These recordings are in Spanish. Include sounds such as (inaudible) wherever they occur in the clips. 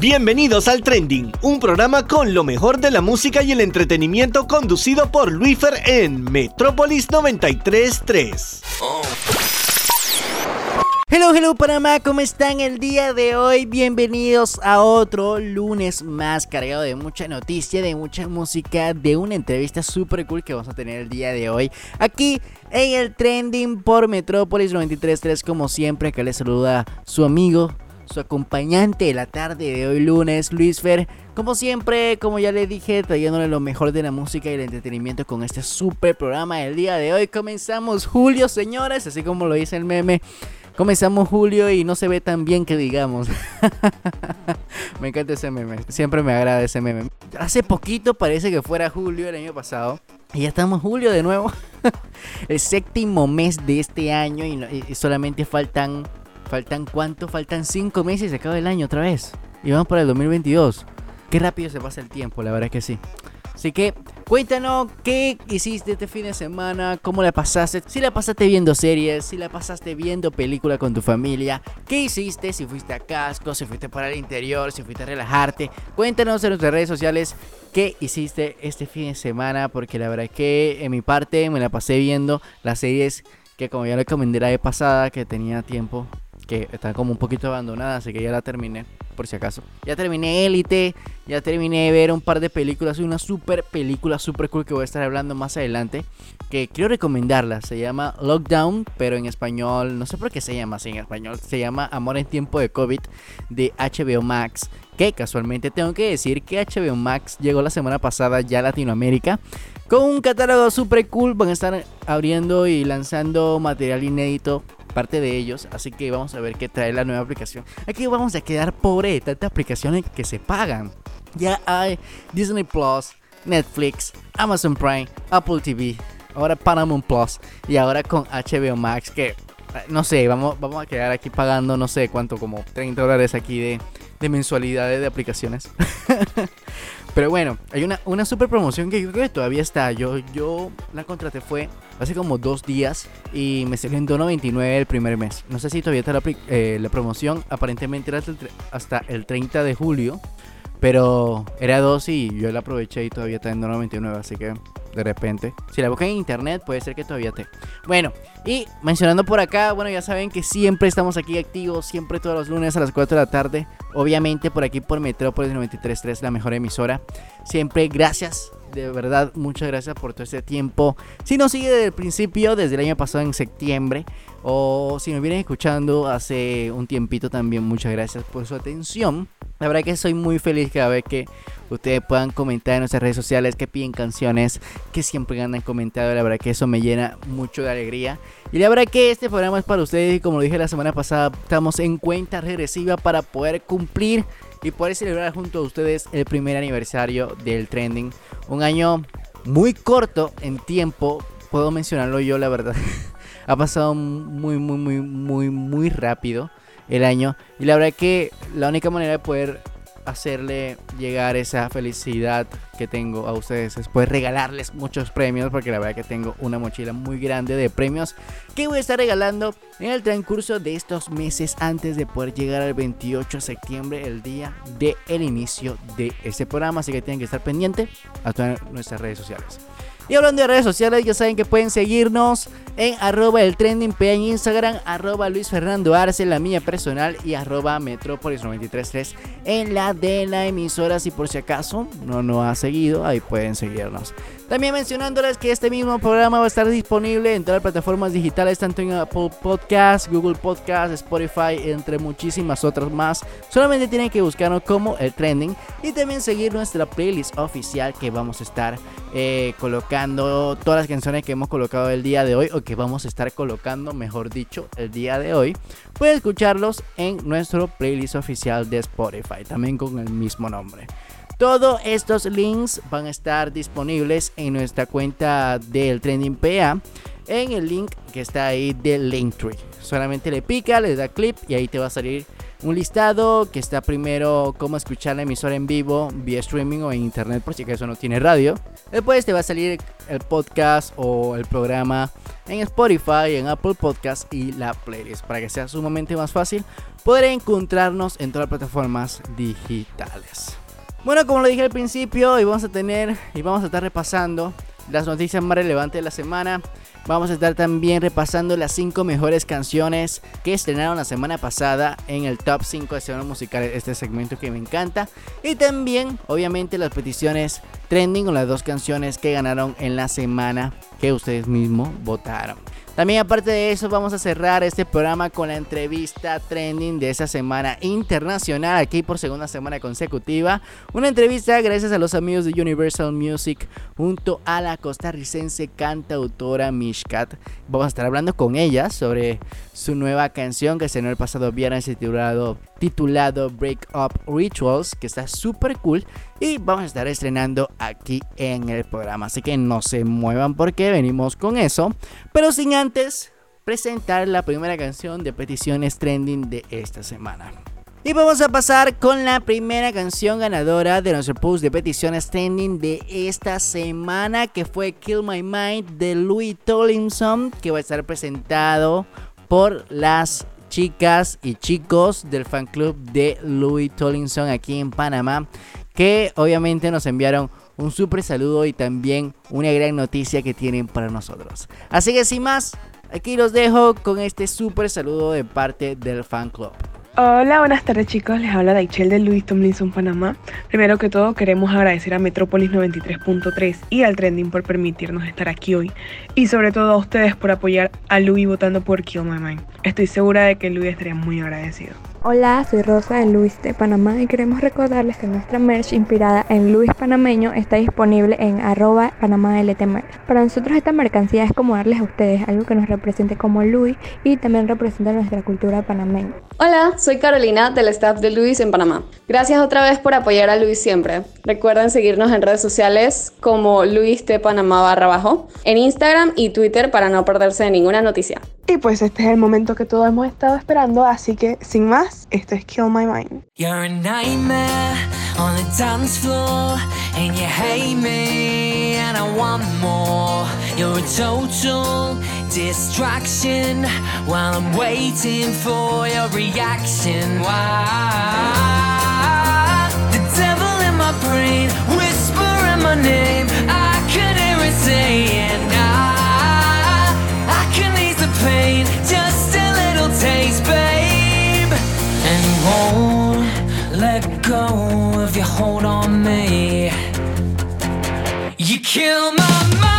Bienvenidos al Trending, un programa con lo mejor de la música y el entretenimiento conducido por Luifer en Metrópolis 933. Hello, hello Panamá, ¿cómo están el día de hoy? Bienvenidos a otro lunes más cargado de mucha noticia, de mucha música, de una entrevista super cool que vamos a tener el día de hoy aquí en el Trending por Metrópolis 933 como siempre, que les saluda su amigo su acompañante de la tarde de hoy lunes, Luis Fer. Como siempre, como ya le dije, trayéndole lo mejor de la música y el entretenimiento con este super programa del día de hoy. Comenzamos julio, señores, así como lo dice el meme. Comenzamos julio y no se ve tan bien que digamos. (laughs) me encanta ese meme. Siempre me agrada ese meme. Hace poquito parece que fuera julio el año pasado. Y ya estamos julio de nuevo. (laughs) el séptimo mes de este año y solamente faltan Faltan cuánto? Faltan 5 meses y se acaba el año otra vez. Y vamos para el 2022. Qué rápido se pasa el tiempo, la verdad que sí. Así que cuéntanos qué hiciste este fin de semana, cómo la pasaste, si la pasaste viendo series, si la pasaste viendo película con tu familia, qué hiciste, si fuiste a casco, si fuiste para el interior, si fuiste a relajarte. Cuéntanos en nuestras redes sociales qué hiciste este fin de semana, porque la verdad es que en mi parte me la pasé viendo las series que como ya le comenté la vez pasada, que tenía tiempo que está como un poquito abandonada, así que ya la terminé, por si acaso. Ya terminé Élite, ya terminé de ver un par de películas, una super película super cool que voy a estar hablando más adelante, que quiero recomendarla, se llama Lockdown, pero en español, no sé por qué se llama así en español, se llama Amor en tiempo de COVID de HBO Max, que casualmente tengo que decir que HBO Max llegó la semana pasada ya a Latinoamérica. Con un catálogo super cool, van a estar abriendo y lanzando material inédito parte de ellos. Así que vamos a ver qué trae la nueva aplicación. Aquí vamos a quedar pobre de tantas aplicaciones que se pagan. Ya hay Disney Plus, Netflix, Amazon Prime, Apple TV, ahora Paramount Plus y ahora con HBO Max que no sé, vamos, vamos a quedar aquí pagando no sé cuánto, como 30 dólares aquí de, de mensualidades de aplicaciones. (laughs) Pero bueno, hay una, una super promoción que yo creo que todavía está. Yo, yo la contraté fue hace como dos días y me salió en 2.99 el primer mes. No sé si todavía está la, eh, la promoción. Aparentemente era hasta el 30 de julio. Pero era dos y yo la aproveché y todavía está en 2.99. Así que de repente. Si la buscan en internet, puede ser que todavía te. Bueno, y mencionando por acá, bueno, ya saben que siempre estamos aquí activos, siempre todos los lunes a las 4 de la tarde. Obviamente por aquí por Metrópolis 93.3, la mejor emisora. Siempre gracias, de verdad, muchas gracias por todo este tiempo. Si nos sigue desde el principio, desde el año pasado en septiembre, o si nos vienen escuchando hace un tiempito también, muchas gracias por su atención. La verdad que soy muy feliz cada vez que ustedes puedan comentar en nuestras redes sociales, que piden canciones, que siempre andan comentando. La verdad que eso me llena mucho de alegría. Y la verdad que este programa es para ustedes y como lo dije la semana pasada, estamos en cuenta regresiva para poder cumplir y poder celebrar junto a ustedes el primer aniversario del trending. Un año muy corto en tiempo, puedo mencionarlo yo la verdad. (laughs) ha pasado muy, muy, muy, muy, muy rápido el año. Y la verdad que la única manera de poder hacerle llegar esa felicidad que tengo a ustedes es poder regalarles muchos premios porque la verdad que tengo una mochila muy grande de premios que voy a estar regalando en el transcurso de estos meses antes de poder llegar al 28 de septiembre el día del el inicio de este programa así que tienen que estar pendientes a todas nuestras redes sociales y hablando de redes sociales, ya saben que pueden seguirnos en arroba el trending en Instagram, arroba Luis Fernando Arce, la mía personal, y arroba Metrópolis 933 en la de la emisora. Si por si acaso no nos ha seguido, ahí pueden seguirnos. También mencionándoles que este mismo programa va a estar disponible en todas las plataformas digitales, tanto en Apple Podcast, Google Podcast, Spotify, entre muchísimas otras más. Solamente tienen que buscarnos como el trending y también seguir nuestra playlist oficial que vamos a estar eh, colocando todas las canciones que hemos colocado el día de hoy o que vamos a estar colocando, mejor dicho, el día de hoy. Pueden escucharlos en nuestro playlist oficial de Spotify, también con el mismo nombre. Todos estos links van a estar disponibles en nuestra cuenta del Trending PA en el link que está ahí del Linktree. Solamente le pica, le da clip y ahí te va a salir un listado que está primero cómo escuchar la emisora en vivo vía streaming o en internet por si acaso no tiene radio. Después te va a salir el podcast o el programa en Spotify, en Apple Podcast y la playlist para que sea sumamente más fácil poder encontrarnos en todas las plataformas digitales. Bueno, como lo dije al principio, hoy vamos a tener y vamos a estar repasando las noticias más relevantes de la semana. Vamos a estar también repasando las 5 mejores canciones que estrenaron la semana pasada en el top 5 de semana musicales, este segmento que me encanta. Y también, obviamente, las peticiones trending con las dos canciones que ganaron en la semana que ustedes mismos votaron. También aparte de eso vamos a cerrar este programa con la entrevista trending de esa semana internacional aquí por segunda semana consecutiva. Una entrevista gracias a los amigos de Universal Music junto a la costarricense cantautora Mishkat. Vamos a estar hablando con ella sobre su nueva canción que se el pasado viernes titulado, titulado Break Up Rituals que está súper cool y vamos a estar estrenando aquí en el programa. Así que no se muevan porque venimos con eso. Pero sin antes presentar la primera canción de peticiones trending de esta semana. Y vamos a pasar con la primera canción ganadora de nuestro post de peticiones trending de esta semana, que fue Kill My Mind de Louis Tollinson, que va a estar presentado por las chicas y chicos del fan club de Louis Tollinson aquí en Panamá que obviamente nos enviaron un súper saludo y también una gran noticia que tienen para nosotros. Así que sin más, aquí los dejo con este súper saludo de parte del fan club. Hola, buenas tardes chicos, les habla Daichel de Luis Tomlinson Panamá. Primero que todo queremos agradecer a Metrópolis 93.3 y al Trending por permitirnos estar aquí hoy y sobre todo a ustedes por apoyar a Louis votando por Kill My Mind. Estoy segura de que Louis estaría muy agradecido. Hola, soy Rosa de Luis de Panamá y queremos recordarles que nuestra merch inspirada en Luis Panameño está disponible en arroba. Para nosotros esta mercancía es como darles a ustedes algo que nos represente como Luis y también representa nuestra cultura panameña. Hola, soy Carolina del staff de Luis en Panamá. Gracias otra vez por apoyar a Luis siempre. Recuerden seguirnos en redes sociales como Luis de Panamá barra abajo, en Instagram y Twitter para no perderse de ninguna noticia. Y pues este es el momento que todos hemos estado esperando, así que sin más, esto es Kill My Mind. You're a nightmare on the dance floor and you hate me and I want more. You're a total distraction while I'm waiting for your reaction. Why? The devil in my brain whispering my name. I could hear it saying taste, babe. And you won't let go if you hold on me. You kill my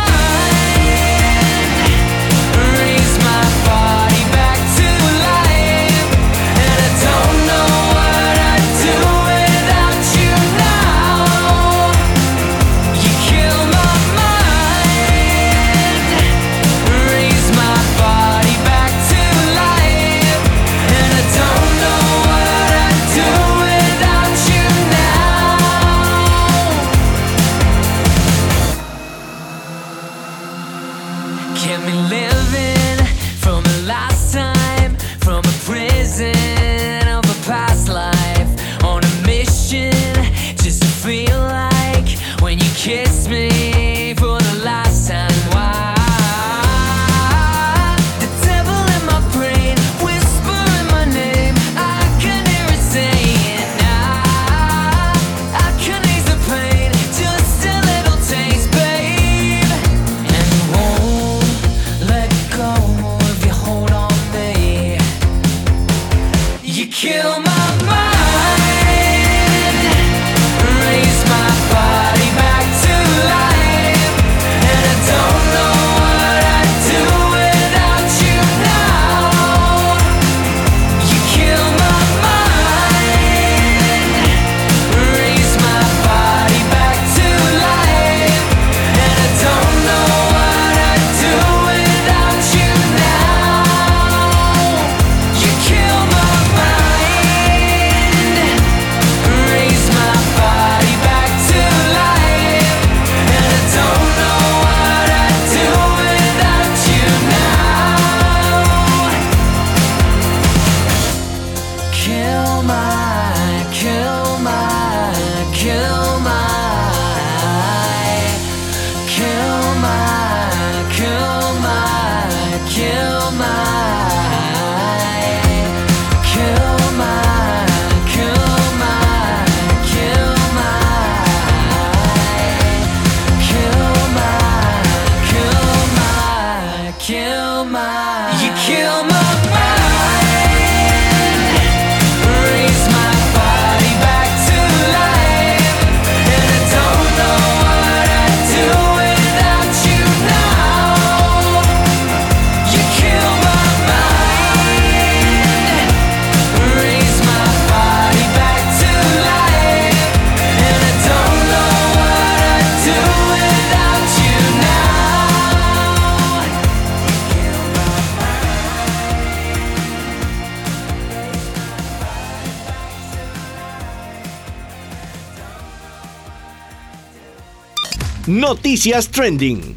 Noticias Trending.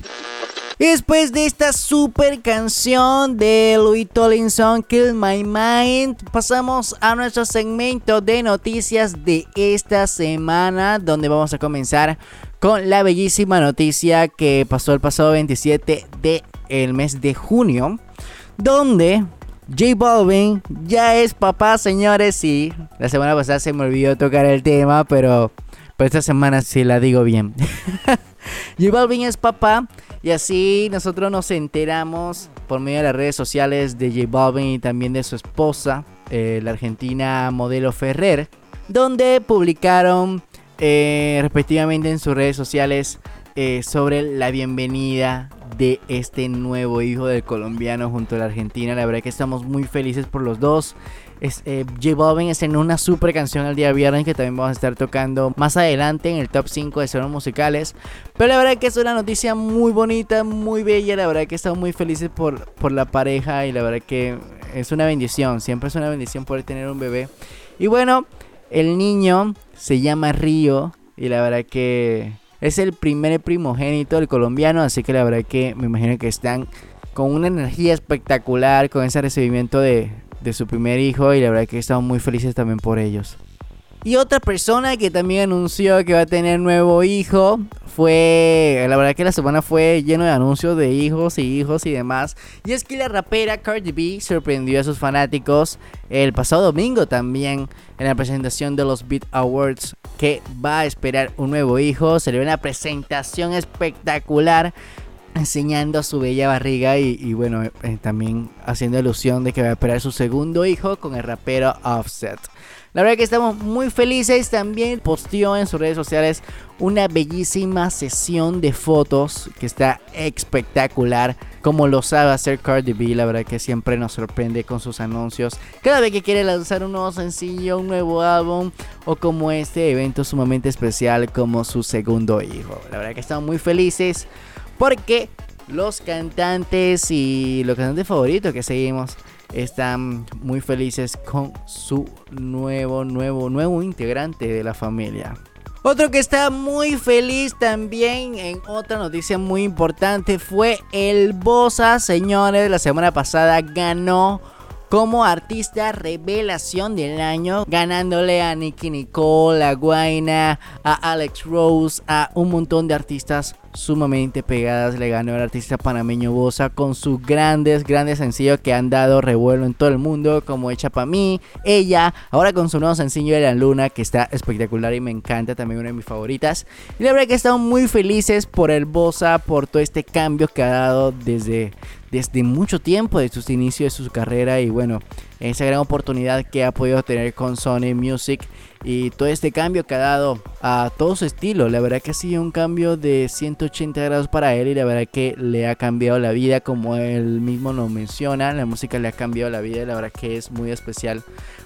Después de esta super canción de Louis Tollinson, Kill My Mind, pasamos a nuestro segmento de noticias de esta semana, donde vamos a comenzar con la bellísima noticia que pasó el pasado 27 de el mes de junio, donde J Balvin ya es papá, señores, y la semana pasada se me olvidó tocar el tema, pero, pero esta semana sí la digo bien. (laughs) (laughs) J Balvin es papá y así nosotros nos enteramos por medio de las redes sociales de J Balvin y también de su esposa, eh, la argentina modelo Ferrer, donde publicaron eh, respectivamente en sus redes sociales eh, sobre la bienvenida de este nuevo hijo del colombiano junto a la Argentina. La verdad que estamos muy felices por los dos. Es, eh, J Balvin estrenó una super canción el día viernes que también vamos a estar tocando más adelante en el top 5 de sonos musicales. Pero la verdad que es una noticia muy bonita, muy bella. La verdad que estamos muy felices por, por la pareja y la verdad que es una bendición. Siempre es una bendición poder tener un bebé. Y bueno, el niño se llama Río y la verdad que es el primer primogénito del colombiano. Así que la verdad que me imagino que están con una energía espectacular, con ese recibimiento de, de su primer hijo y la verdad que estamos muy felices también por ellos. Y otra persona que también anunció que va a tener nuevo hijo fue, la verdad que la semana fue lleno de anuncios de hijos y hijos y demás. Y es que la rapera Cardi B sorprendió a sus fanáticos el pasado domingo también en la presentación de los Beat Awards que va a esperar un nuevo hijo. Se le ve una presentación espectacular enseñando su bella barriga y, bueno, eh, también haciendo alusión de que va a esperar su segundo hijo con el rapero Offset. La verdad que estamos muy felices. También posteó en sus redes sociales una bellísima sesión de fotos que está espectacular. Como lo sabe hacer Cardi B, la verdad que siempre nos sorprende con sus anuncios. Cada vez que quiere lanzar un nuevo sencillo, un nuevo álbum o como este evento sumamente especial como su segundo hijo. La verdad que estamos muy felices. Porque los cantantes y los cantantes favoritos que seguimos están muy felices con su nuevo, nuevo, nuevo integrante de la familia. Otro que está muy feliz también en otra noticia muy importante fue el Bosa, señores. La semana pasada ganó como artista revelación del año, ganándole a Nicky Nicole, a Guaina, a Alex Rose, a un montón de artistas sumamente pegadas. Le ganó el artista panameño Bosa con sus grandes, grandes sencillos que han dado revuelo en todo el mundo, como Hecha para mí, ella, ahora con su nuevo sencillo de la luna que está espectacular y me encanta, también una de mis favoritas. Y la verdad que estamos muy felices por el Bosa, por todo este cambio que ha dado desde desde mucho tiempo, desde sus inicios de su carrera y bueno, esa gran oportunidad que ha podido tener con Sony Music y todo este cambio que ha dado a todo su estilo. La verdad que ha sido un cambio de 180 grados para él y la verdad que le ha cambiado la vida como él mismo nos menciona. La música le ha cambiado la vida y la verdad que es muy especial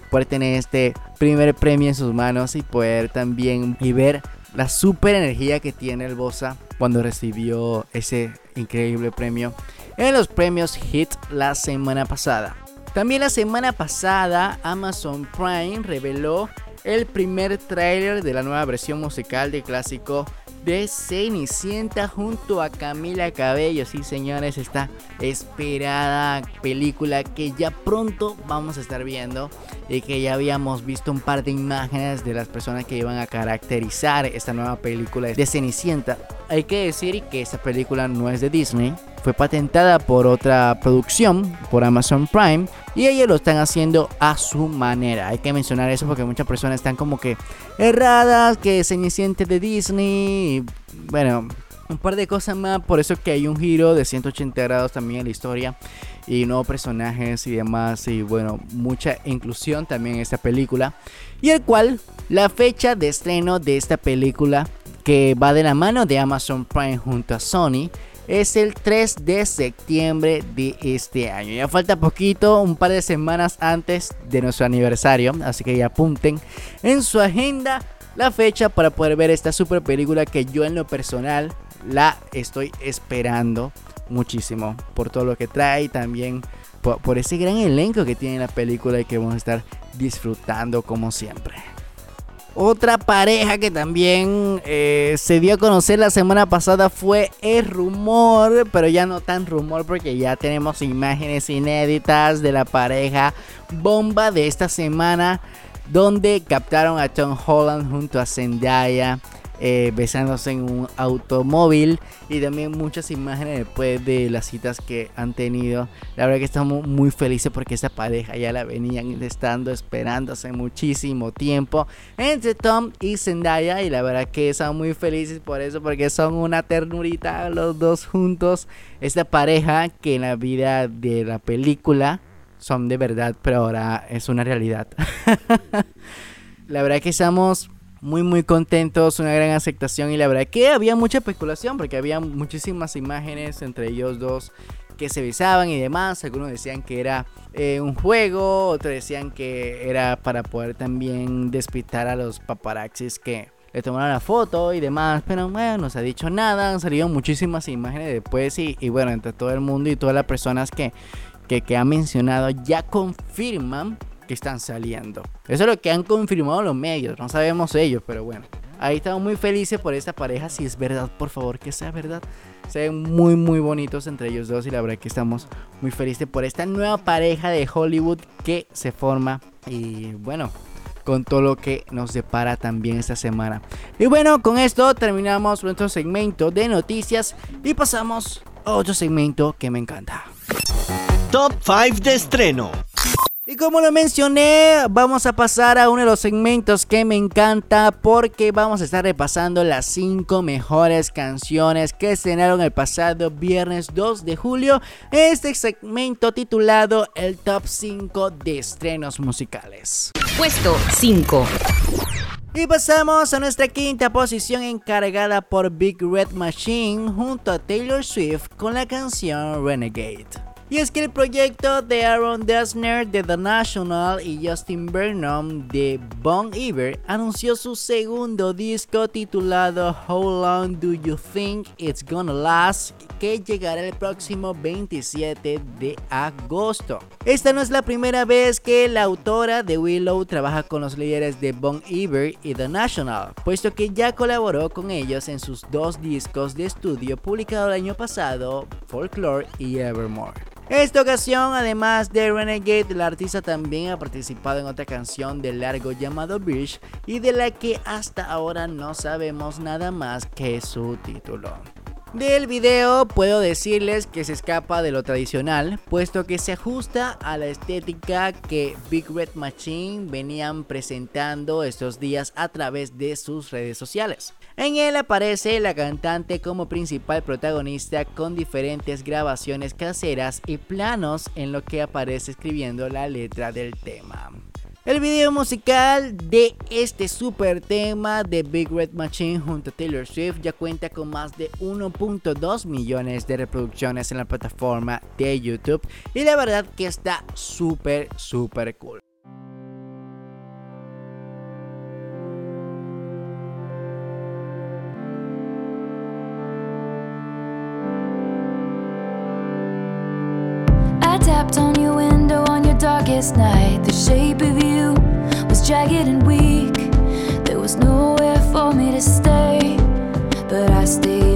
poder tener este primer premio en sus manos y poder también y ver la super energía que tiene el Bosa cuando recibió ese increíble premio en los premios Hit la semana pasada. También la semana pasada Amazon Prime reveló el primer tráiler de la nueva versión musical del clásico de Cenicienta junto a Camila Cabello. Sí, señores, esta esperada película que ya pronto vamos a estar viendo y que ya habíamos visto un par de imágenes de las personas que iban a caracterizar esta nueva película de Cenicienta. Hay que decir que esta película no es de Disney, fue patentada por otra producción, por Amazon Prime, y ellos lo están haciendo a su manera. Hay que mencionar eso porque muchas personas están como que erradas, que Cenicienta de Disney, bueno, un par de cosas más, por eso que hay un giro de 180 grados también en la historia y nuevos personajes y demás y bueno, mucha inclusión también en esta película y el cual la fecha de estreno de esta película que va de la mano de Amazon Prime junto a Sony es el 3 de septiembre de este año. Ya falta poquito, un par de semanas antes de nuestro aniversario, así que ya apunten en su agenda la fecha para poder ver esta super película que yo en lo personal la estoy esperando muchísimo por todo lo que trae y también por, por ese gran elenco que tiene la película y que vamos a estar disfrutando como siempre. Otra pareja que también eh, se dio a conocer la semana pasada fue el rumor, pero ya no tan rumor porque ya tenemos imágenes inéditas de la pareja bomba de esta semana donde captaron a Tom Holland junto a Zendaya eh, besándose en un automóvil y también muchas imágenes después de las citas que han tenido. La verdad que estamos muy felices porque esa pareja ya la venían estando esperando hace muchísimo tiempo entre Tom y Zendaya y la verdad que estamos muy felices por eso porque son una ternurita los dos juntos. Esta pareja que en la vida de la película son de verdad, pero ahora es una realidad. (laughs) la verdad que estamos muy muy contentos, una gran aceptación y la verdad que había mucha especulación porque había muchísimas imágenes entre ellos dos que se besaban y demás. Algunos decían que era eh, un juego, otros decían que era para poder también despistar a los paparazzis que le tomaron la foto y demás. Pero bueno, no se ha dicho nada, han salido muchísimas imágenes después y, y bueno, entre todo el mundo y todas las personas que, que, que han mencionado ya confirman que están saliendo. Eso es lo que han confirmado los medios, no sabemos ellos, pero bueno. Ahí estamos muy felices por esta pareja, si es verdad, por favor, que sea verdad. Se ven muy muy bonitos entre ellos dos y la verdad que estamos muy felices por esta nueva pareja de Hollywood que se forma y bueno, con todo lo que nos depara también esta semana. Y bueno, con esto terminamos nuestro segmento de noticias y pasamos a otro segmento que me encanta. Top 5 de estreno. Y como lo mencioné, vamos a pasar a uno de los segmentos que me encanta porque vamos a estar repasando las 5 mejores canciones que estrenaron el pasado viernes 2 de julio. Este segmento titulado El Top 5 de estrenos musicales. Puesto 5. Y pasamos a nuestra quinta posición encargada por Big Red Machine junto a Taylor Swift con la canción Renegade. Y es que el proyecto de Aaron Dessner de The National y Justin Burnham de Bon Iver anunció su segundo disco titulado How Long Do You Think It's Gonna Last que llegará el próximo 27 de agosto. Esta no es la primera vez que la autora de Willow trabaja con los líderes de Bon Iver y The National, puesto que ya colaboró con ellos en sus dos discos de estudio publicados el año pasado, Folklore y Evermore. Esta ocasión, además de Renegade, la artista también ha participado en otra canción de largo llamado Bridge y de la que hasta ahora no sabemos nada más que su título. Del video puedo decirles que se escapa de lo tradicional, puesto que se ajusta a la estética que Big Red Machine venían presentando estos días a través de sus redes sociales. En él aparece la cantante como principal protagonista con diferentes grabaciones caseras y planos en lo que aparece escribiendo la letra del tema. El video musical de este super tema de Big Red Machine junto a Taylor Swift ya cuenta con más de 1.2 millones de reproducciones en la plataforma de YouTube y la verdad que está súper súper cool. darkest night, jagged and weak. There was nowhere for me to stay, but I stayed.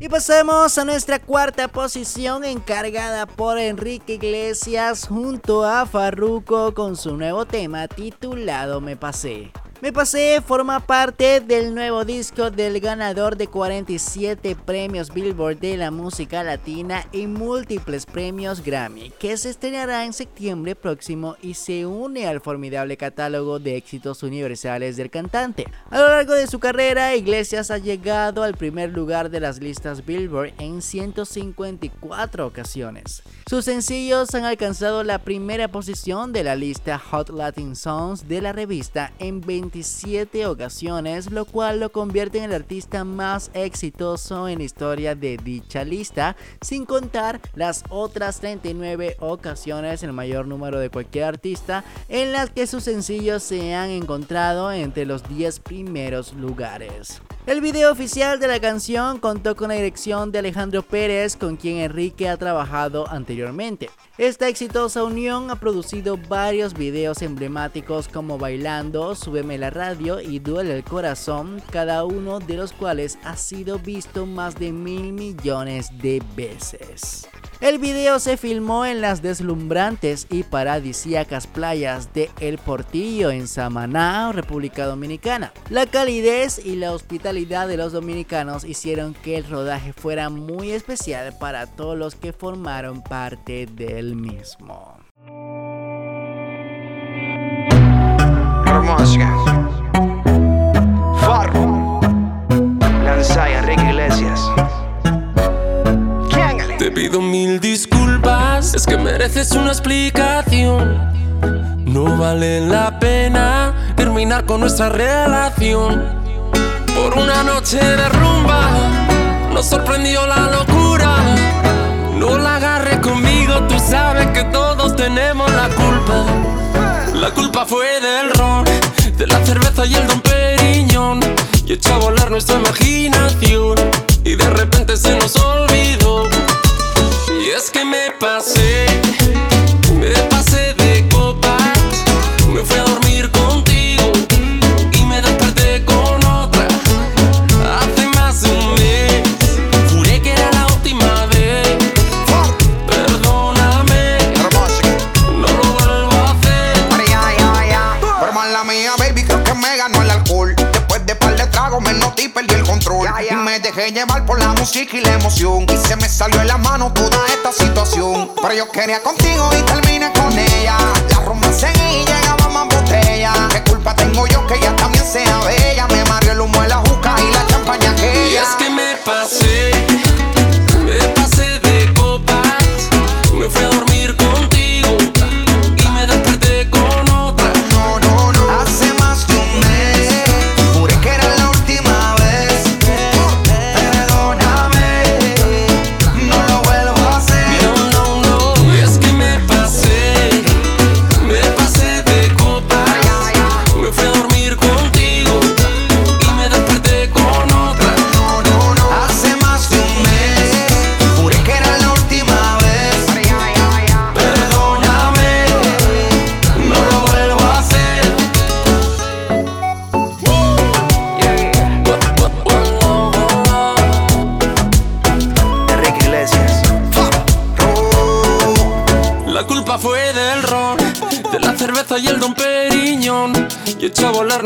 Y pasemos a nuestra cuarta posición encargada por Enrique Iglesias junto a Farruko con su nuevo tema titulado Me Pasé. Me pasé forma parte del nuevo disco del ganador de 47 premios Billboard de la música latina y múltiples premios Grammy, que se estrenará en septiembre próximo y se une al formidable catálogo de éxitos universales del cantante. A lo largo de su carrera, Iglesias ha llegado al primer lugar de las listas Billboard en 154 ocasiones. Sus sencillos han alcanzado la primera posición de la lista Hot Latin Songs de la revista en 27 ocasiones, lo cual lo convierte en el artista más exitoso en la historia de dicha lista, sin contar las otras 39 ocasiones, el mayor número de cualquier artista, en las que sus sencillos se han encontrado entre los 10 primeros lugares. El video oficial de la canción contó con la dirección de Alejandro Pérez, con quien Enrique ha trabajado anteriormente. Esta exitosa unión ha producido varios videos emblemáticos como Bailando, Súbeme la radio y Duele el corazón, cada uno de los cuales ha sido visto más de mil millones de veces. El video se filmó en las deslumbrantes y paradisíacas playas de El Portillo en Samaná, República Dominicana. La calidez y la hospitalidad de los dominicanos hicieron que el rodaje fuera muy especial para todos los que formaron parte del mismo. Iglesias. Pido mil disculpas, es que mereces una explicación. No vale la pena terminar con nuestra relación. Por una noche de rumba, nos sorprendió la locura. No la agarres conmigo, tú sabes que todos tenemos la culpa. La culpa fue del ron, de la cerveza y el don Periñón. Y echó a volar nuestra imaginación. Y de repente se nos olvidó es que me pasé, me pasé de copas, me fui a dormir contigo y me desperté con otra. Hace más de un mes, juré que era la última vez. Perdóname, no lo vuelvo a hacer. Pero mala mía, baby, creo que me ganó el alcohol. Dejé llevar por la música y la emoción. Y se me salió en la mano toda esta situación. Pero yo quería contigo y terminé con ella. La rumba seguía y llegaba más botella. ¿Qué culpa tengo yo que ella también sea bella? Me mareó el humo de la juca y la champaña que Y es que me pasé,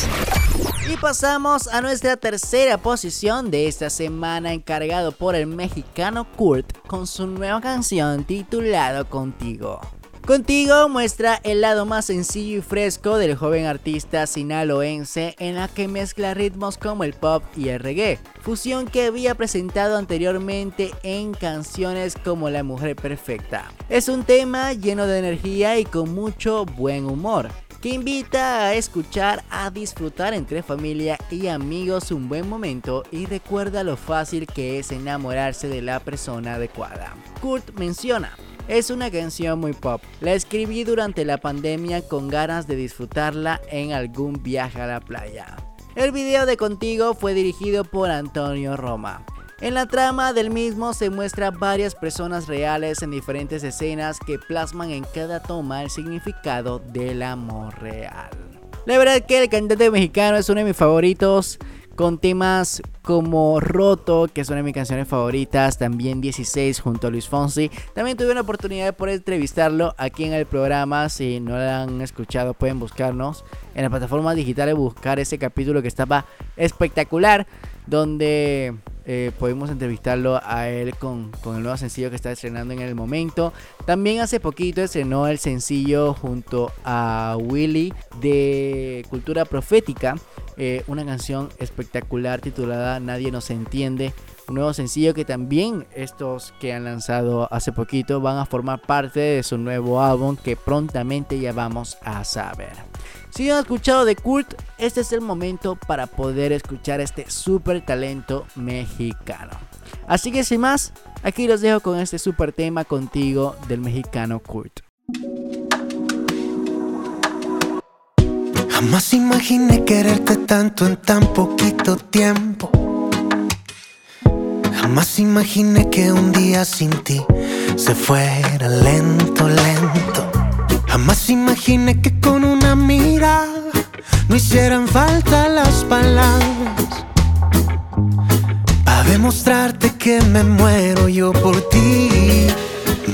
3. Y pasamos a nuestra tercera posición de esta semana encargado por el mexicano Kurt con su nueva canción titulado Contigo. Contigo muestra el lado más sencillo y fresco del joven artista sinaloense en la que mezcla ritmos como el pop y el reggae, fusión que había presentado anteriormente en canciones como La Mujer Perfecta. Es un tema lleno de energía y con mucho buen humor que invita a escuchar, a disfrutar entre familia y amigos un buen momento y recuerda lo fácil que es enamorarse de la persona adecuada. Kurt menciona, es una canción muy pop. La escribí durante la pandemia con ganas de disfrutarla en algún viaje a la playa. El video de Contigo fue dirigido por Antonio Roma. En la trama del mismo se muestra varias personas reales en diferentes escenas que plasman en cada toma el significado del amor real. La verdad que el cantante mexicano es uno de mis favoritos con temas como Roto, que es una de mis canciones favoritas, también 16 junto a Luis Fonsi. También tuve una oportunidad de poder entrevistarlo aquí en el programa, si no lo han escuchado pueden buscarnos en la plataforma digital y buscar ese capítulo que estaba espectacular, donde eh, podemos entrevistarlo a él con, con, el nuevo sencillo que está estrenando en el momento. También hace poquito estrenó el sencillo junto a Willy de Cultura Profética, eh, una canción espectacular titulada Nadie nos entiende. Un nuevo sencillo que también estos que han lanzado hace poquito van a formar parte de su nuevo álbum que prontamente ya vamos a saber. Si no han escuchado de Kurt, este es el momento para poder escuchar este super talento mexicano. Así que sin más, aquí los dejo con este super tema contigo del mexicano Kurt. Jamás imaginé quererte tanto en tan poquito tiempo. Jamás imaginé que un día sin ti se fuera lento, lento. Jamás imaginé que con una mirada no hicieran falta las palabras. Para demostrarte que me muero yo por ti.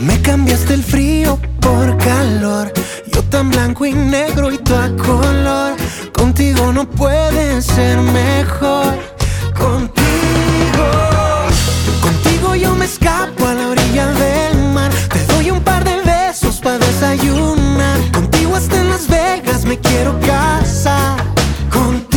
Me cambiaste el frío por calor. Yo tan blanco y negro y tú a color. Contigo no puede ser mejor. Contigo, contigo yo me escapo a la orilla del mar. Te doy un par de besos para desayunar hasta en Las Vegas me quiero casar contigo.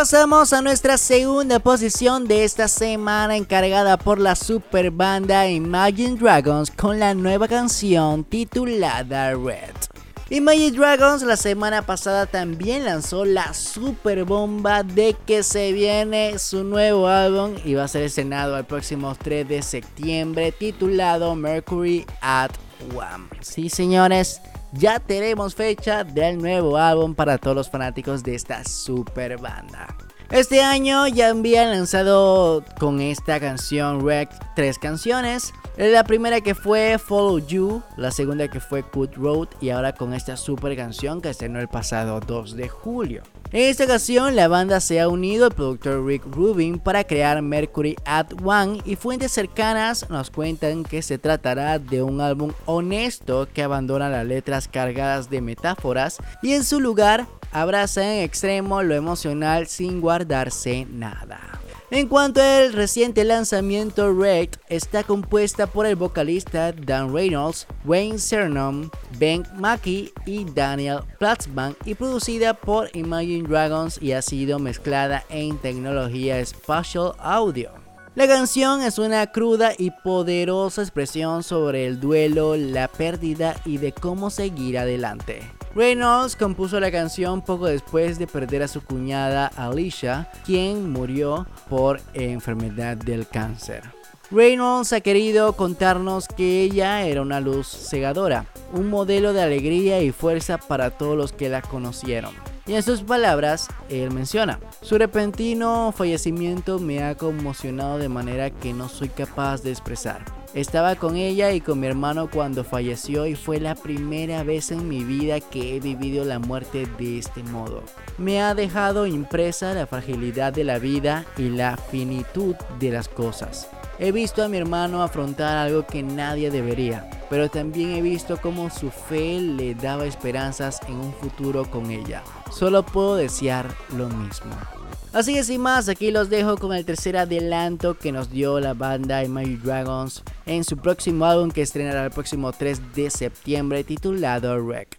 Pasamos a nuestra segunda posición de esta semana encargada por la super banda Imagine Dragons con la nueva canción titulada Red. Imagine Dragons la semana pasada también lanzó la super bomba de que se viene su nuevo álbum y va a ser estrenado el próximo 3 de septiembre titulado Mercury at One. Sí señores, ya tenemos fecha del nuevo álbum para todos los fanáticos de esta super banda. Este año ya habían lanzado con esta canción Wreck tres canciones. La primera que fue Follow You, la segunda que fue Good Road y ahora con esta super canción que estrenó el pasado 2 de julio. En esta ocasión, la banda se ha unido al productor Rick Rubin para crear Mercury at One y fuentes cercanas nos cuentan que se tratará de un álbum honesto que abandona las letras cargadas de metáforas y en su lugar abraza en extremo lo emocional sin guardarse nada. En cuanto al reciente lanzamiento, Red está compuesta por el vocalista Dan Reynolds, Wayne Cernom, Ben Mackey y Daniel Platzman y producida por Imagine Dragons y ha sido mezclada en tecnología Spatial Audio. La canción es una cruda y poderosa expresión sobre el duelo, la pérdida y de cómo seguir adelante. Reynolds compuso la canción poco después de perder a su cuñada Alicia, quien murió por enfermedad del cáncer. Reynolds ha querido contarnos que ella era una luz cegadora, un modelo de alegría y fuerza para todos los que la conocieron. Y en sus palabras, él menciona, su repentino fallecimiento me ha conmocionado de manera que no soy capaz de expresar. Estaba con ella y con mi hermano cuando falleció y fue la primera vez en mi vida que he vivido la muerte de este modo. Me ha dejado impresa la fragilidad de la vida y la finitud de las cosas. He visto a mi hermano afrontar algo que nadie debería, pero también he visto cómo su fe le daba esperanzas en un futuro con ella. Solo puedo desear lo mismo. Así que sin más, aquí los dejo con el tercer adelanto que nos dio la banda Imagine Dragons en su próximo álbum que estrenará el próximo 3 de septiembre titulado Wreck.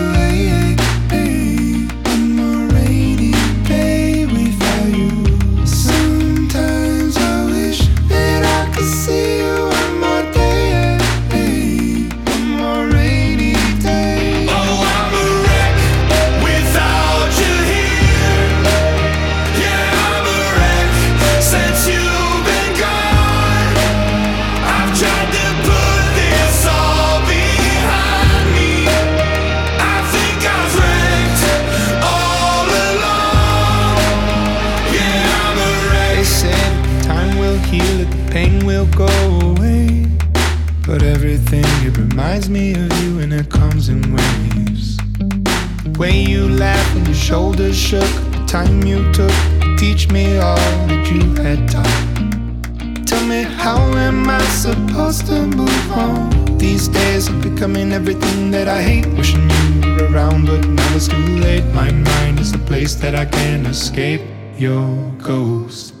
Shoulders shook, the time you took teach me all that you had taught. Tell me, how am I supposed to move on? These days I'm becoming everything that I hate. Wishing you were around, but now it's too late. My mind is a place that I can't escape. Your ghost.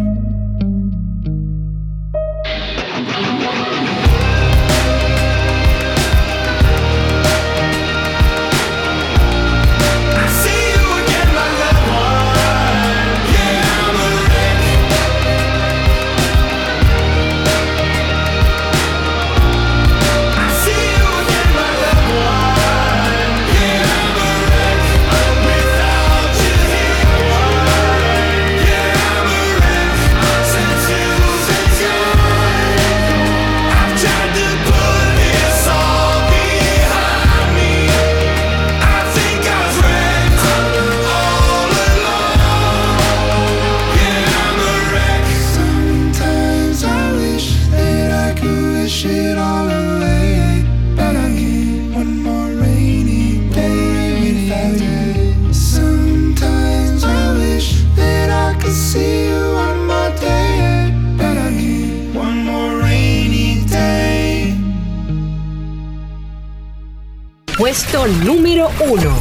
Puesto número 1.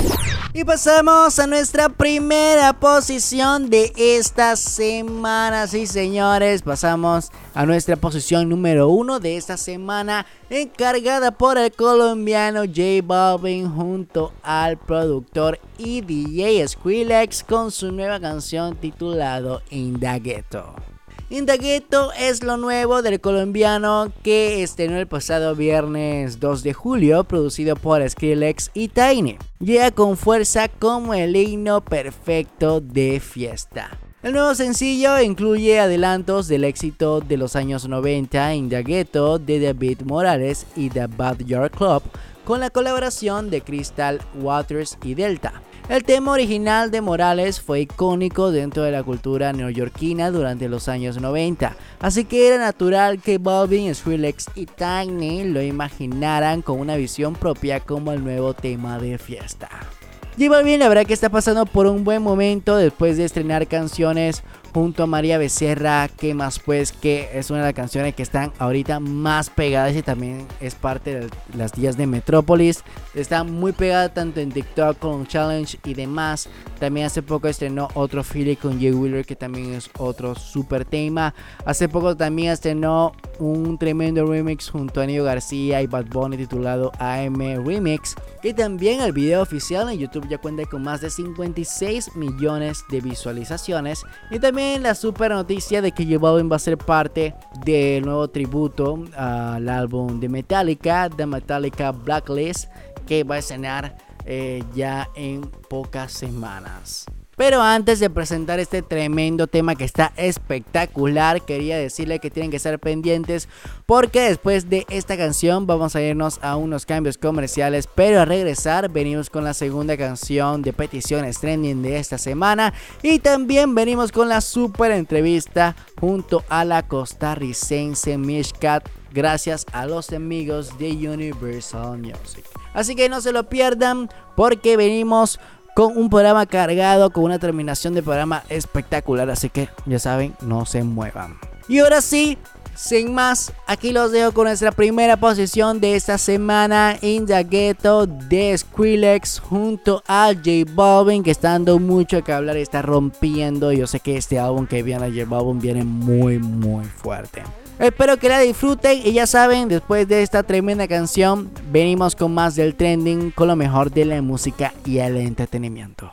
Y pasamos a nuestra primera posición de esta semana. Sí, señores, pasamos a nuestra posición número uno de esta semana, encargada por el colombiano J Balvin junto al productor y DJ Skrillex con su nueva canción titulado Indagueto. Indagueto es lo nuevo del colombiano que estrenó el pasado viernes 2 de julio, producido por Skrillex y Tiny. Llega con fuerza como el himno perfecto de fiesta. El nuevo sencillo incluye adelantos del éxito de los años 90 Indagueto de David Morales y The Bad Yard Club, con la colaboración de Crystal Waters y Delta. El tema original de Morales fue icónico dentro de la cultura neoyorquina durante los años 90, así que era natural que Balvin, Skrillex y Tiny lo imaginaran con una visión propia como el nuevo tema de fiesta. J Balvin la verdad que está pasando por un buen momento después de estrenar canciones junto a María Becerra, que más pues que es una de las canciones que están ahorita más pegadas y también es parte de las días de Metrópolis. Está muy pegada tanto en TikTok con Challenge y demás. También hace poco estrenó otro Philly con Jay Wheeler que también es otro super tema. Hace poco también estrenó un tremendo remix junto a Nio García y Bad Bunny titulado AM Remix. Que también el video oficial en YouTube ya cuenta con más de 56 millones de visualizaciones. Y también la super noticia de que J Balvin va a ser parte del nuevo tributo al álbum de Metallica, The Metallica Blacklist, que va a estrenar eh, ya en pocas semanas. Pero antes de presentar este tremendo tema que está espectacular, quería decirle que tienen que estar pendientes porque después de esta canción vamos a irnos a unos cambios comerciales, pero a regresar venimos con la segunda canción de peticiones trending de esta semana y también venimos con la super entrevista junto a la costarricense Mishkat gracias a los amigos de Universal Music. Así que no se lo pierdan porque venimos con un programa cargado, con una terminación de programa espectacular. Así que ya saben, no se muevan. Y ahora sí, sin más, aquí los dejo con nuestra primera posición de esta semana In the Ghetto de Skrillex junto a J Balvin que está dando mucho que hablar y está rompiendo. Yo sé que este álbum que viene a J Balvin viene muy muy fuerte. Espero que la disfruten y ya saben, después de esta tremenda canción, venimos con más del trending, con lo mejor de la música y el entretenimiento.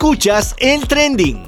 Escuchas el trending.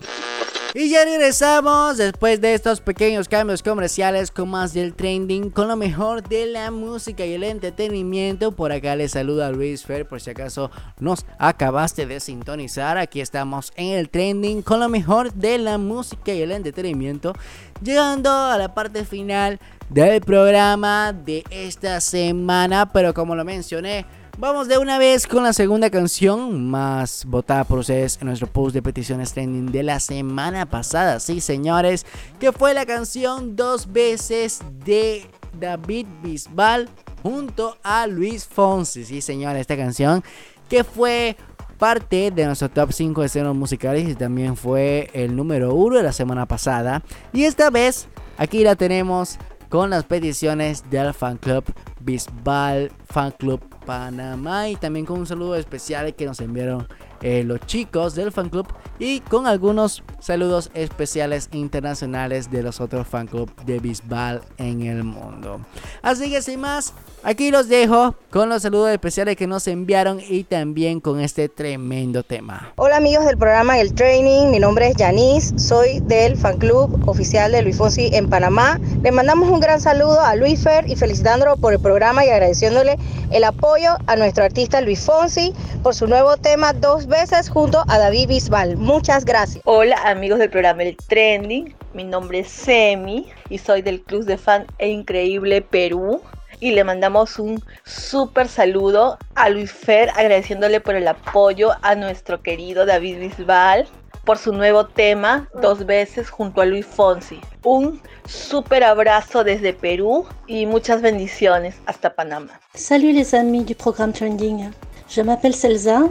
Y ya regresamos después de estos pequeños cambios comerciales con más del trending, con lo mejor de la música y el entretenimiento. Por acá les saluda Luis Fer, por si acaso nos acabaste de sintonizar. Aquí estamos en el trending con lo mejor de la música y el entretenimiento. Llegando a la parte final del programa de esta semana, pero como lo mencioné, Vamos de una vez con la segunda canción más votada por ustedes en nuestro post de peticiones trending de la semana pasada. Sí, señores, que fue la canción dos veces de David Bisbal junto a Luis Fonsi. Sí, señores, esta canción que fue parte de nuestro top 5 de escenas musicales y también fue el número 1 de la semana pasada. Y esta vez aquí la tenemos con las peticiones del fan club Bisbal Fan Club Panamá y también con un saludo especial que nos enviaron eh, los chicos del fan club y con algunos saludos especiales internacionales de los otros fan club de Bisbal en el mundo. Así que sin más, aquí los dejo con los saludos especiales que nos enviaron y también con este tremendo tema. Hola amigos del programa El Training, mi nombre es Yanis, soy del fan club oficial de Luis Fonsi en Panamá. Le mandamos un gran saludo a Luis Fer y felicitándolo por el programa y agradeciéndole el apoyo a nuestro artista Luis Fonsi por su nuevo tema dos veces junto a David Bisbal. Muchas gracias. Hola amigos del programa El Trending, mi nombre es Semi y soy del Club de Fan e Increíble Perú. Y le mandamos un súper saludo a Luis Fer agradeciéndole por el apoyo a nuestro querido David Bisbal por su nuevo tema dos veces junto a Luis Fonsi. Un súper abrazo desde Perú y muchas bendiciones hasta Panamá. Salut les amis du programme Trending. Je m'appelle Selza.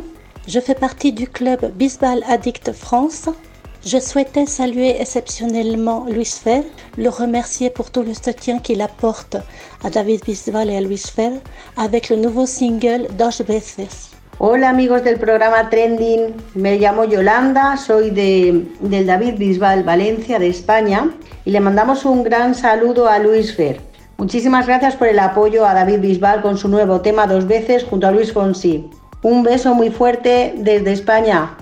Je fais partie du club Bisbal Addict France. Je souhaitais saluer exceptionnellement Luis Fer, le remercier pour tout le soutien qu'il apporte à David Bisbal et à Luis Fer avec le nouveau single Dos veces. Hola amigos del programa Trending, me llamo Yolanda, soy de, del David Bisbal Valencia de España y le mandamos un gran saludo a Luis Fer. Muchísimas gracias por el apoyo a David Bisbal con su nuevo tema dos veces junto a Luis Fonsi. Un beso muy fuerte desde España.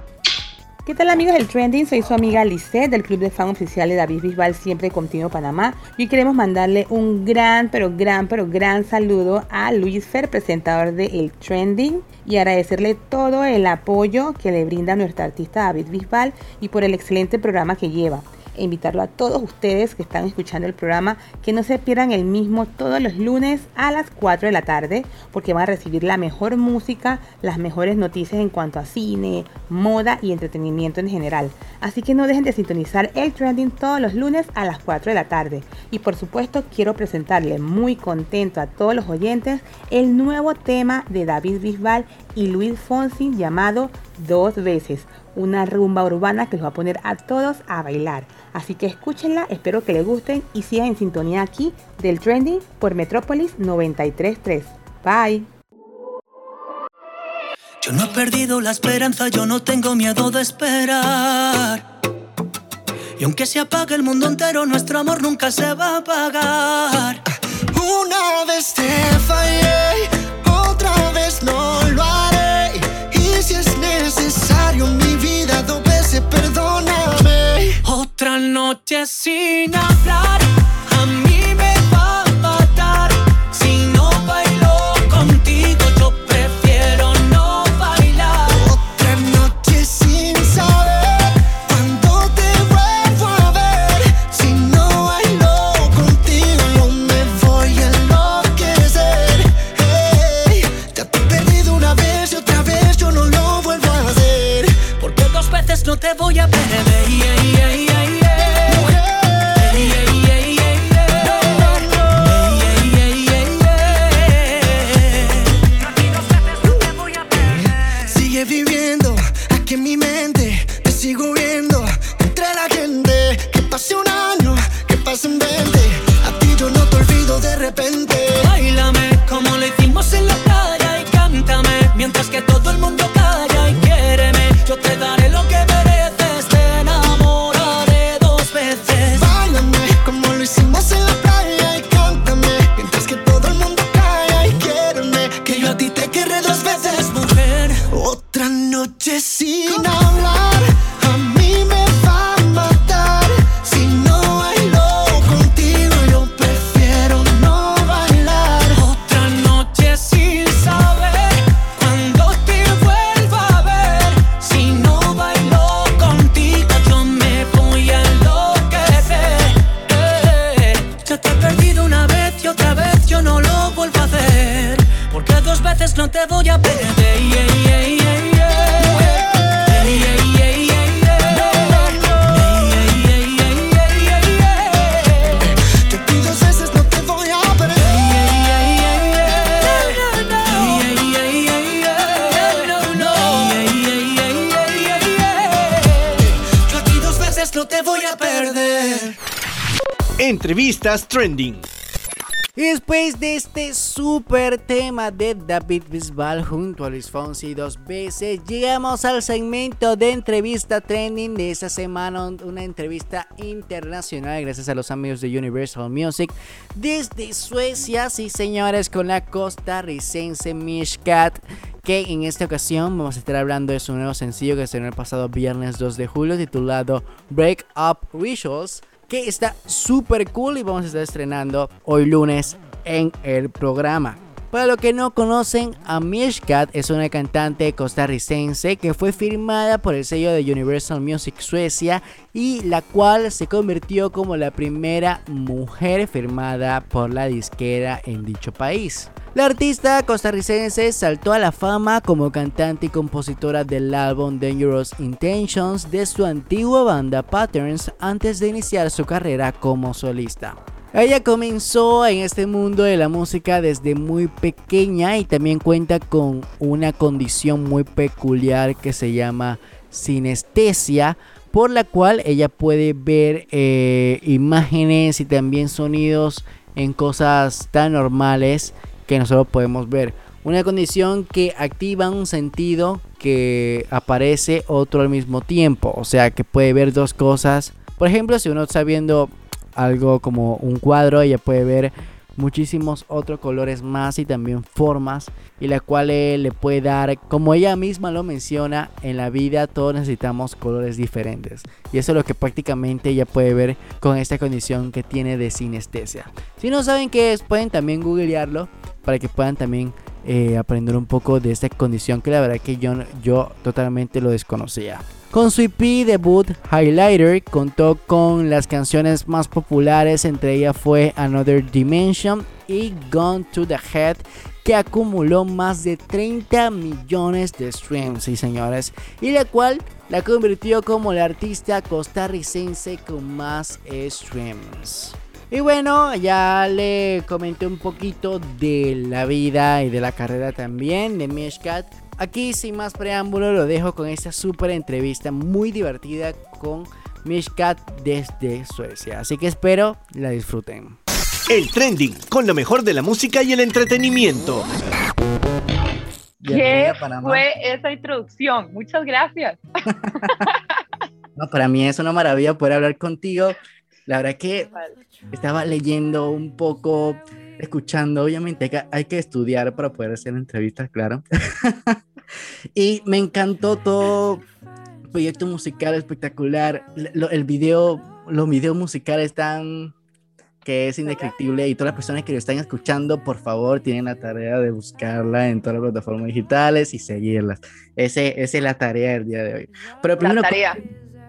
¿Qué tal amigos del Trending? Soy su amiga Lisette del Club de Fan Oficial de David Bisbal Siempre Continuo Panamá y queremos mandarle un gran, pero gran, pero gran saludo a Luis Fer, presentador de El Trending y agradecerle todo el apoyo que le brinda nuestro artista David Bisbal y por el excelente programa que lleva invitarlo a todos ustedes que están escuchando el programa que no se pierdan el mismo todos los lunes a las 4 de la tarde porque van a recibir la mejor música, las mejores noticias en cuanto a cine, moda y entretenimiento en general. Así que no dejen de sintonizar el trending todos los lunes a las 4 de la tarde. Y por supuesto quiero presentarle muy contento a todos los oyentes el nuevo tema de David Bisbal y Luis Fonsi llamado Dos veces una rumba urbana que los va a poner a todos a bailar. Así que escúchenla, espero que les gusten y sigan en sintonía aquí del Trending por Metrópolis 933. Bye. Yo no he perdido la esperanza, yo no tengo miedo de esperar. Y aunque se apague el mundo entero, nuestro amor nunca se va a apagar. Una vez te fallé, noche sin hablar, Entrevistas trending. Después de este super tema de David Bisbal junto a Luis Fonsi dos veces, llegamos al segmento de entrevista trending de esta semana, una entrevista internacional gracias a los amigos de Universal Music desde Suecia, sí señores, con la costarricense Mishkat que en esta ocasión vamos a estar hablando de su nuevo sencillo que se el pasado viernes 2 de julio titulado Break Up Rituals que está súper cool y vamos a estar estrenando hoy lunes en el programa. Para los que no conocen, a Mishkat es una cantante costarricense que fue firmada por el sello de Universal Music Suecia y la cual se convirtió como la primera mujer firmada por la disquera en dicho país. La artista costarricense saltó a la fama como cantante y compositora del álbum Dangerous Intentions de su antigua banda Patterns antes de iniciar su carrera como solista. Ella comenzó en este mundo de la música desde muy pequeña y también cuenta con una condición muy peculiar que se llama sinestesia, por la cual ella puede ver eh, imágenes y también sonidos en cosas tan normales que nosotros podemos ver. Una condición que activa un sentido que aparece otro al mismo tiempo, o sea que puede ver dos cosas. Por ejemplo, si uno está viendo algo como un cuadro, ella puede ver muchísimos otros colores más y también formas y la cual le puede dar, como ella misma lo menciona, en la vida todos necesitamos colores diferentes y eso es lo que prácticamente ella puede ver con esta condición que tiene de sinestesia. Si no saben qué es, pueden también googlearlo para que puedan también eh, aprender un poco de esta condición que la verdad que yo, yo totalmente lo desconocía. Con su EP debut Highlighter contó con las canciones más populares, entre ellas fue Another Dimension y Gone to the Head, que acumuló más de 30 millones de streams, sí señores, y la cual la convirtió como la artista costarricense con más streams. Y bueno, ya le comenté un poquito de la vida y de la carrera también de Mishkat. Aquí sin más preámbulo lo dejo con esta super entrevista muy divertida con Mishkat desde Suecia. Así que espero la disfruten. El trending con lo mejor de la música y el entretenimiento. ¿Qué fue esa introducción? Muchas gracias. (laughs) No, para mí es una maravilla poder hablar contigo. La verdad que estaba leyendo un poco, escuchando, obviamente hay que, hay que estudiar para poder hacer entrevistas, claro. (laughs) y me encantó todo proyecto musical espectacular. Lo- el video, los videos musicales están que es indescriptible y todas las personas que lo están escuchando, por favor, tienen la tarea de buscarla en todas las plataformas digitales y seguirlas. Ese, esa es la tarea del día de hoy. Pero primero, la tarea.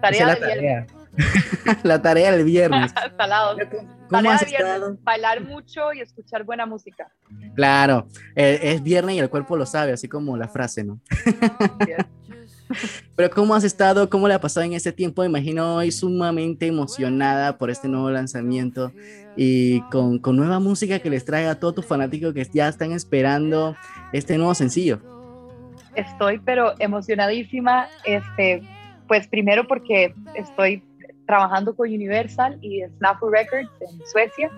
Tarea es la tarea. (laughs) la tarea del viernes. (laughs) Salados. ¿Cómo Tarea has estado? Bailar mucho y escuchar buena música. Claro, eh, es viernes y el cuerpo lo sabe, así como la frase, ¿no? (laughs) Pero ¿cómo has estado? ¿Cómo le ha pasado en este tiempo? Me imagino hoy sumamente emocionada por este nuevo lanzamiento y con, con nueva música que les traiga a todos tus fanáticos que ya están esperando este nuevo sencillo. Estoy pero emocionadísima, este, pues primero porque estoy trabajando con Universal y Snafu Records en Suecia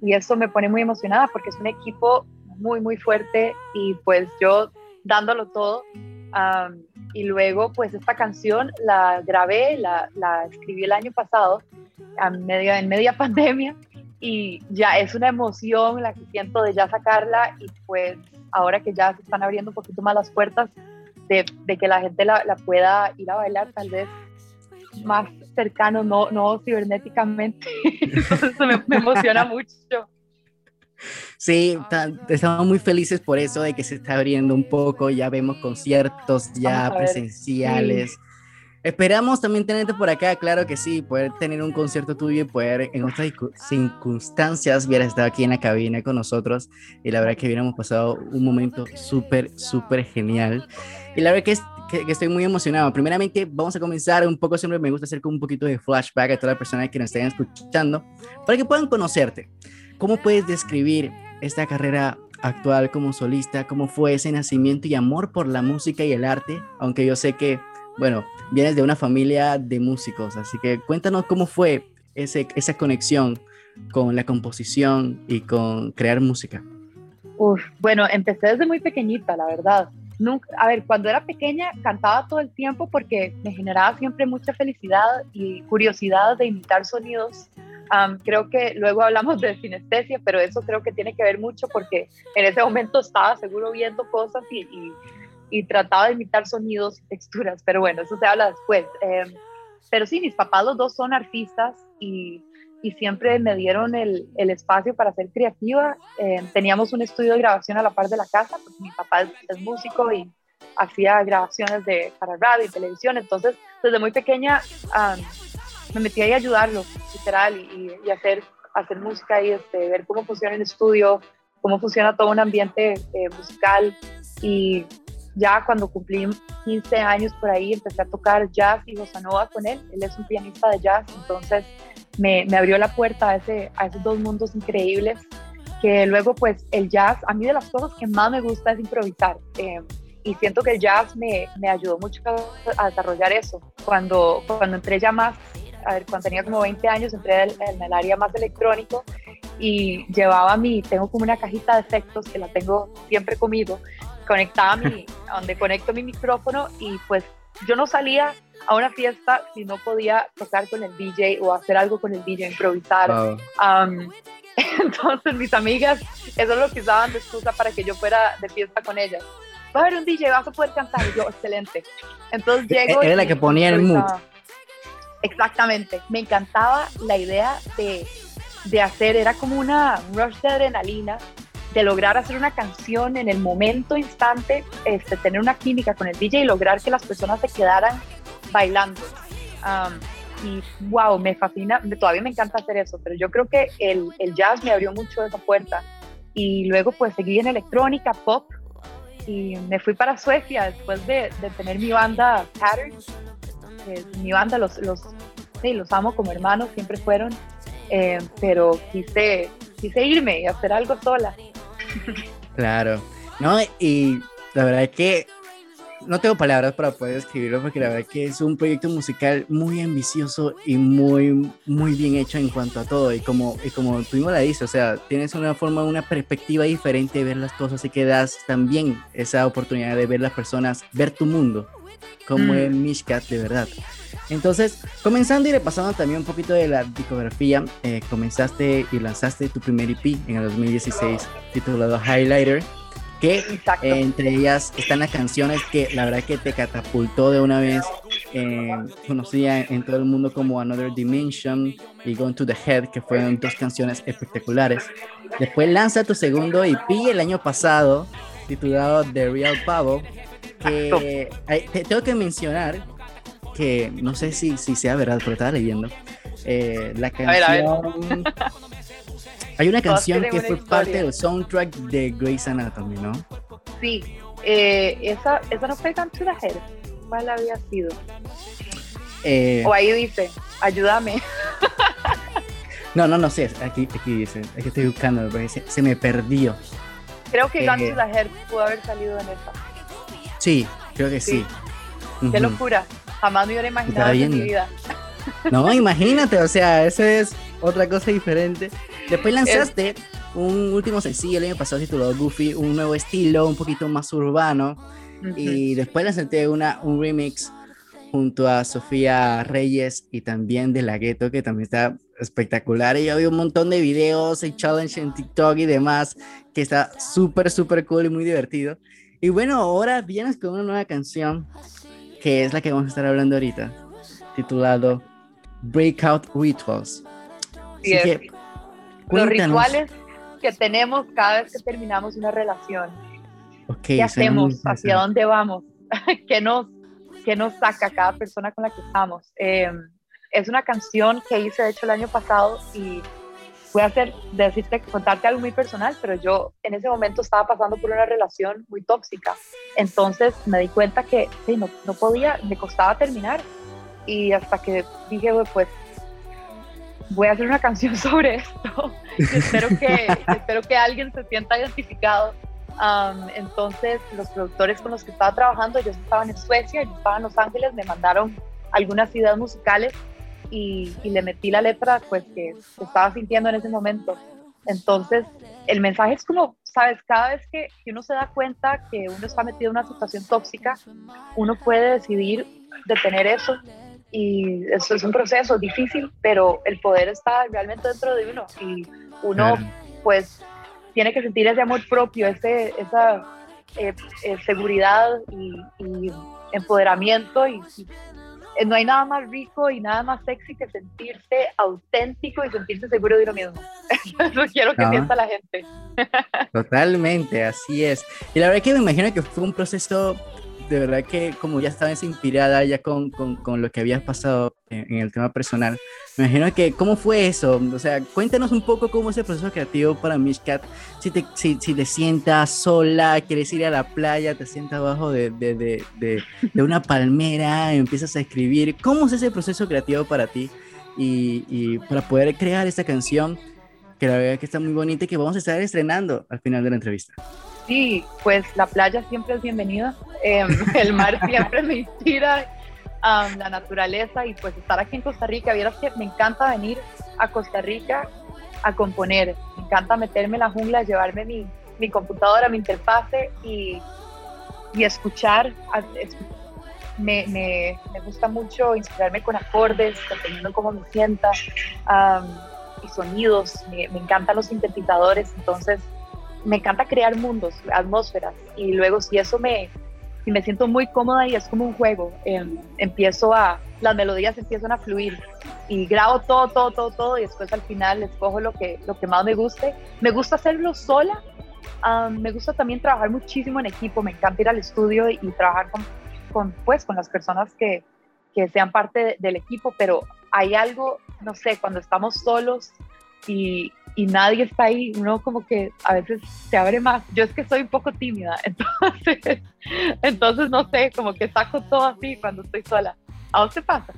y eso me pone muy emocionada porque es un equipo muy muy fuerte y pues yo dándolo todo y luego pues esta canción la grabé, la, la escribí el año pasado a media, en media (laughs) pandemia y ya es una emoción la que siento de ya sacarla y pues ahora que ya se están abriendo un poquito más las puertas de, de que la gente la, la pueda ir a bailar tal vez más cercano, no, no cibernéticamente. (laughs) Entonces me, me emociona mucho. Sí, ta- estamos muy felices por eso de que se está abriendo un poco, ya vemos conciertos ya presenciales. sí. Esperamos también tenerte por acá, claro que sí, poder tener un concierto tuyo y poder en otras circu- circunstancias hubieras estado aquí en la cabina con nosotros y la verdad que hubiéramos pasado un momento súper, súper genial. Y la verdad que, es, que, estoy muy emocionado. Primeramente vamos a comenzar un poco, siempre me gusta hacer un poquito de flashback a todas las personas que nos estén escuchando para que puedan conocerte. ¿Cómo puedes describir esta carrera actual como solista? ¿Cómo fue ese nacimiento y amor por la música y el arte? Aunque yo sé que bueno, vienes de una familia de músicos, así que cuéntanos cómo fue esa conexión con la composición y con crear música. Uf, bueno, empecé desde muy pequeñita, la verdad. Nunca, a ver, cuando era pequeña cantaba todo el tiempo porque me generaba siempre mucha felicidad y curiosidad de imitar sonidos. Am, creo que luego hablamos de sinestesia, pero eso creo que tiene que ver mucho porque en ese momento estaba seguro viendo cosas y, y- y trataba de imitar sonidos y texturas, pero bueno, eso se habla después. Em, pero sí, mis papás los dos son artistas y, y siempre me dieron el, el espacio para ser creativa. Eh, teníamos un estudio de grabación a la par de la casa, porque mi papá es, es músico y hacía grabaciones de, para radio y televisión, entonces desde muy pequeña am, me metí ahí a ayudarlo, literal, y, y hacer, hacer música y este, ver cómo funciona el estudio, cómo funciona todo un ambiente eh, musical y ya cuando cumplí 15 años por ahí empecé a tocar jazz y bossa nova con él. Él es un pianista de jazz, entonces me, abrió la puerta a, ese, a esos dos mundos increíbles que luego pues el jazz, a mí de las cosas que más me gusta es improvisar. eh, y siento que el jazz me, me ayudó mucho a, desarrollar eso. Cuando, cuando entré ya más, a ver, cuando tenía como 20 años, entré en, el área más electrónico y llevaba mi, tengo como una cajita de efectos que la tengo siempre conmigo, conectaba mi, donde conecto mi micrófono y pues yo no salía a una fiesta si no podía tocar con el DJ o hacer algo con el DJ, improvisar. Wow. (laughs) Entonces mis amigas, eso es lo que usaban de excusa para que yo fuera de fiesta con ellas. Va a haber un DJ, vas a poder cantar. Y yo, excelente. Entonces llego. Era la que ponía el mood. Exactamente. Me encantaba la idea de, de hacer, era como una un rush de adrenalina, de lograr hacer una canción en el momento, instante, este, tener una química con el DJ y lograr que las personas se quedaran bailando. Am, y wow, me fascina, todavía me encanta hacer eso, pero yo creo que el, el jazz me abrió mucho esa puerta. Y luego pues seguí en electrónica, pop, y me fui para Suecia después de, de tener mi banda Patterns. mi banda los, los, sí, los amo como hermanos, siempre fueron, eh, pero quise, quise irme y hacer algo sola. Claro, ¿no? Y la verdad es que no tengo palabras para poder describirlo porque la verdad que es un proyecto musical muy ambicioso y muy, muy bien hecho en cuanto a todo. Y como, y como tú mismo la dices, o sea, tienes una forma, una perspectiva diferente de ver las cosas y que das también esa oportunidad de ver las personas, ver tu mundo, como Mm. es Mishkat de verdad. Entonces, comenzando y repasando también un poquito de la discografía, eh, comenzaste y lanzaste tu primer EP en el 2016 titulado Highlighter, que eh, entre ellas están las canciones que la verdad que te catapultó de una vez, eh, conocida en todo el mundo como Another Dimension y Going to the Head, que fueron dos canciones espectaculares. Después lanza tu segundo EP el año pasado, titulado The Real Pavo, que te- tengo que mencionar que no sé si, si sea verdad, pero estaba leyendo. eh, la A ver, a ver. Hay una canción que fue historia. parte del soundtrack de Grey's Anatomy, ¿no? Sí, eh, esa, esa no fue Head. ¿Cuál había sido? Eh, O ahí dice, ayúdame. (laughs) no, no, no sé. Aquí, aquí dice. Es que estoy buscando, se, se me perdió. Creo que Eh, Head pudo haber salido en esa. Sí, creo que sí. Qué locura. Jamás me hubiera imaginado en mi vida. No, imagínate, o sea, eso es otra cosa diferente. Después lanzaste un último sencillo el año pasado titulado Goofy, un nuevo estilo, un poquito más urbano. Y después lanzaste una, un remix junto a Sofía Reyes y también de La Ghetto, que también está espectacular. Y yo vi un montón de videos y challenge en TikTok y demás, que está súper, súper cool y muy divertido. Y bueno, ahora vienes con una nueva canción, que es la que vamos a estar hablando ahorita, titulado Breakout Rituals. Sí, Así es. que, Los cuéntanos. rituales que tenemos cada vez que terminamos una relación. Ok, ¿Qué hacemos? ¿Hacia dónde vamos? (laughs) ¿Qué nos, qué nos saca cada persona con la que estamos? Eh, es una canción que hice, de hecho, el año pasado y voy a hacer, decirte, contarte algo muy personal, pero yo en ese momento estaba pasando por una relación muy tóxica. Entonces me di cuenta que sí, no, no podía, me costaba terminar. Y hasta que dije, "Bueno, pues voy a hacer una canción (laughs) sobre esto. Espero que, espero que alguien se sienta identificado. Am, entonces, los productores con los que estaba trabajando, ellos estaban en Suecia, yo estaba en Los Ángeles, me mandaron algunas ideas musicales y, y le metí la letra pues que, que estaba sintiendo en ese momento. Entonces, el mensaje es como, sabes, cada vez que, que uno se da cuenta que uno está metido en una situación tóxica, uno puede decidir detener eso y eso es un proceso difícil, pero el poder está realmente dentro de uno y uno Claro. pues tiene que sentir ese amor propio, ese, esa eh, eh, seguridad y, y empoderamiento y, y, eh, no hay nada más rico y nada más sexy que sentirse auténtico y sentirse seguro de uno mismo. (laughs) Eso quiero que Ah. sienta la gente. Totalmente, así es. Y la verdad que me imagino que fue un proceso de verdad que como ya estabas inspirada ya con, con, con lo que habías pasado en, el tema personal, me imagino que cómo fue eso, o sea, cuéntanos un poco cómo es el proceso creativo para Mishkat, si te, si, si te sientas sola, quieres ir a la playa, te sientas abajo de, de, de, de, de una palmera, empiezas a escribir, ¿cómo es ese proceso creativo para ti? Y, y para poder crear esta canción que la verdad que está muy bonita y que vamos a estar estrenando al final de la entrevista. Sí, pues la playa siempre es bienvenida, em, (laughs) el mar siempre me inspira, am, la naturaleza y pues estar aquí en Costa Rica, vieras que me encanta venir a Costa Rica a componer, me encanta meterme en la jungla, llevarme mi, mi computadora, mi interfase y, y escuchar, me, me, me gusta mucho inspirarme con acordes, dependiendo cómo me sienta, am, y sonidos, me, me encantan los sintetizadores, entonces me encanta crear mundos, atmósferas, y luego si eso me, si me siento muy cómoda y es como un juego, em, empiezo a, las melodías empiezan a fluir y grabo todo, todo, todo, todo y después al final escojo lo que, lo que más me guste. Me gusta hacerlo sola, me gusta también trabajar muchísimo en equipo, me encanta ir al estudio y, trabajar con, con, pues, con las personas que, que sean parte de- del equipo, pero hay algo, no sé, cuando estamos solos y, y nadie está ahí, uno como que a veces se abre más. Yo es que soy un poco tímida, (laughs) entonces, entonces no sé, como que saco todo así cuando estoy sola. ¿A vos te pasa?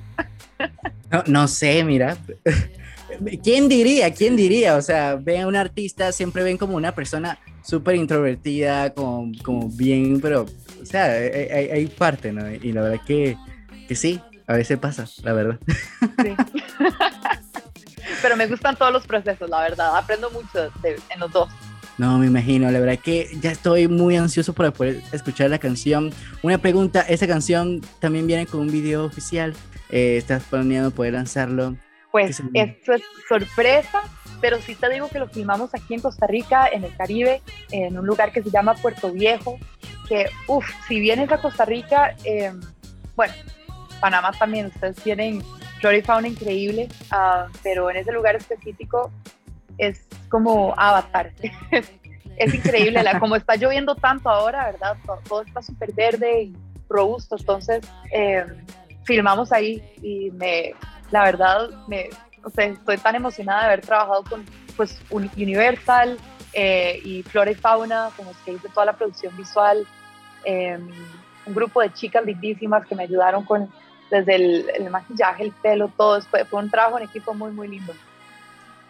No, no sé, mira. ¿Quién diría? ¿Quién diría? O sea, ven a un artista, siempre ven como una persona súper introvertida, como, como bien, pero, o sea, hay, hay- parte, ¿no? Y la verdad que, que sí, a veces pasa, la verdad. (laughs) Pero me gustan todos los procesos, la verdad. Aprendo mucho de- en los dos. No, me imagino, la verdad que ya estoy muy ansioso para poder escuchar la canción. Una pregunta, ¿esta canción también viene con un video oficial? Eh, ¿Estás planeando poder lanzarlo? Pues ¿Qué se- esto es sorpresa, pero sí te digo que lo filmamos aquí en Costa Rica, en el Caribe, en un lugar que se llama Puerto Viejo, que, uff, si vienes a Costa Rica, eh, bueno, Panamá también, ustedes tienen flora y fauna increíble, ah, pero en ese lugar específico es como Avatar. (laughs) es increíble, como está lloviendo tanto ahora, ¿verdad? Todo, está súper verde y robusto, entonces eh, filmamos ahí y me, la verdad, me, o sea, estoy tan emocionada de haber trabajado con pues, Uni- Universal eh, y Flora y Fauna, con los que hice toda la producción visual, eh, un grupo de chicas lindísimas que me ayudaron con desde el, el maquillaje, el pelo, todo, fue, fue un trabajo en equipo muy, muy lindo.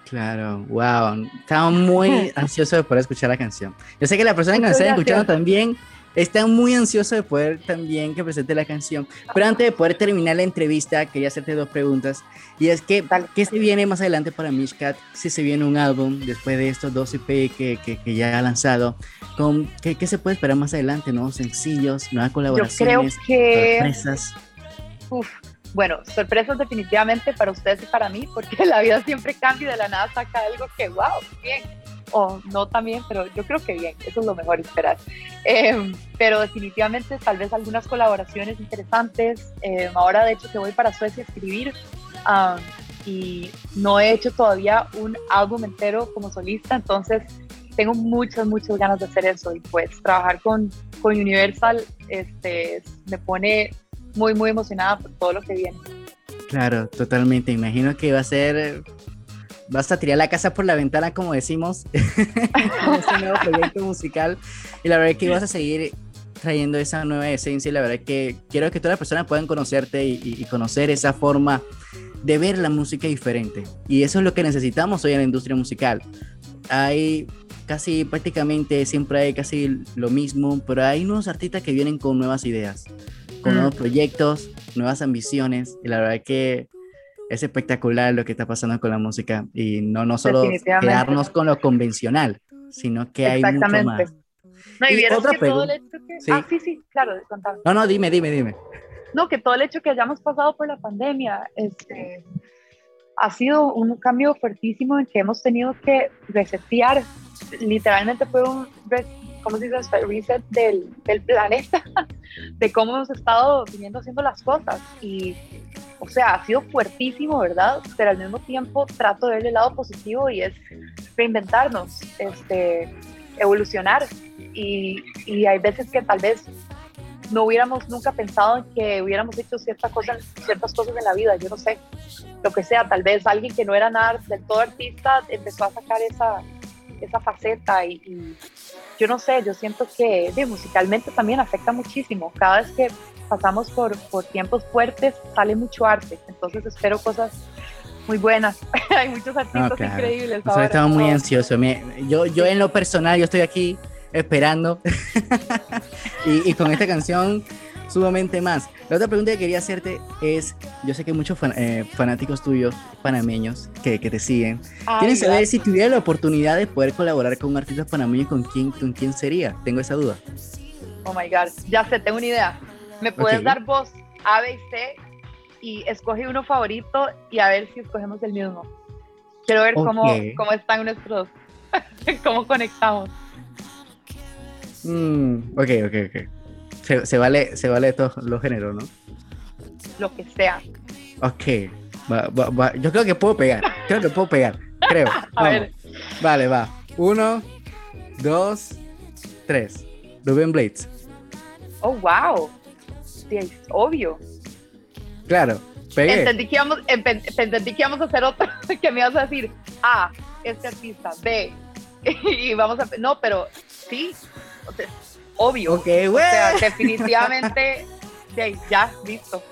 Claro, wow. Estaba muy (laughs) ansioso de poder escuchar la canción. Yo sé que la persona que nos está escuchando también está muy ansioso de poder también que presente la canción. Pero antes de poder terminar la entrevista, quería hacerte dos preguntas. Y es que, ¿qué se viene más adelante para Mishkat? Si se viene un álbum después de estos dos EP que, que, que ya ha lanzado, con, ¿qué, ¿qué se puede esperar más adelante? ¿Nuevos sencillos, nuevas Yo creo colaboraciones, que... sorpresas? Uf, bueno, sorpresas definitivamente para ustedes y para mí, porque (laughs) la vida siempre cambia y de la nada saca algo que, wow, bien. O no también, pero yo creo que bien, eso es lo mejor esperar. Eh, pero definitivamente tal vez algunas colaboraciones interesantes. Eh, ahora de hecho que voy para Suecia a escribir ah, y no he hecho todavía un álbum entero como solista, entonces tengo muchas, muchas ganas de hacer eso y pues trabajar con, con Universal este, me pone muy, muy emocionada por todo lo que viene. Claro, totalmente. Imagino que va a ser. Vas a tirar la casa por la ventana, como decimos, (laughs) con este nuevo proyecto musical. Y la verdad es que vas a seguir trayendo esa nueva esencia. Y la verdad es que quiero que todas las personas puedan conocerte y, y- conocer esa forma de ver la música diferente. Y eso es lo que necesitamos hoy en la industria musical. Hay casi prácticamente siempre hay casi lo mismo, pero hay unos artistas que vienen con nuevas ideas, con nuevos proyectos, nuevas ambiciones, y la verdad que es espectacular lo que está pasando con la música, y no, no solo quedarnos con lo convencional, sino que hay mucho Exactamente. más. No, y, Y vieras otra que todo el hecho que... Sí. Ah, sí, sí, claro, contame. No, no, dime, dime, dime. No, que todo el hecho que hayamos pasado por la pandemia este, ha sido un cambio fuertísimo en que hemos tenido que resetear. Literalmente fue un, ¿cómo se dice? reset del, del planeta, (laughs) de cómo hemos estado viniendo haciendo las cosas. Y, o sea, ha sido fuertísimo, ¿verdad? Pero al mismo tiempo trato de ver el lado positivo y es reinventarnos, este, evolucionar. Y, y hay veces que tal vez no hubiéramos nunca pensado en que hubiéramos hecho ciertas cosas, ciertas cosas en la vida, yo no sé, lo que sea, tal vez alguien que no era nada del todo artista empezó a sacar esa, esa faceta y, y yo no sé, yo siento que de, musicalmente también afecta muchísimo, cada vez que pasamos por, por tiempos fuertes sale mucho arte, entonces espero cosas muy buenas, (laughs) hay muchos artistas increíbles. O sea, estaba muy ansioso. Yo, yo en lo personal, yo estoy aquí esperando. (laughs) y, y con esta canción, sumamente más. La otra pregunta que quería hacerte es, yo sé que muchos fan- eh, fanáticos tuyos, panameños, que, que te siguen, Ay, quieren saber gracias. si tuviera la oportunidad de poder colaborar con un artista panameño, ¿con quién, con quién sería? Tengo esa duda. Oh my God, ya sé, tengo una idea. Me puedes Ok. dar voz A, B y C y escoge uno favorito y a ver si escogemos el mismo. Quiero ver cómo, Ok. cómo están nuestros, (laughs) cómo conectamos. Mm, ok, ok, ok. Se, se vale, se vale de todos los géneros, ¿no? Lo que sea. Ok. Va- va- va. Yo creo que puedo pegar. Creo que puedo pegar. Creo. (laughs) A Vamos. ver. Vale, va. Uno, dos, tres. Rubén Blades. Oh, wow. Sí, es obvio. Claro. Pegué. Entendí que, íbamos, entendí que íbamos a hacer otro, (laughs) que me ibas a decir A, este artista, B, (laughs) y vamos a... No, pero sí, obvio. Ok, O sea, güey. (laughs) definitivamente, sí, ya, listo.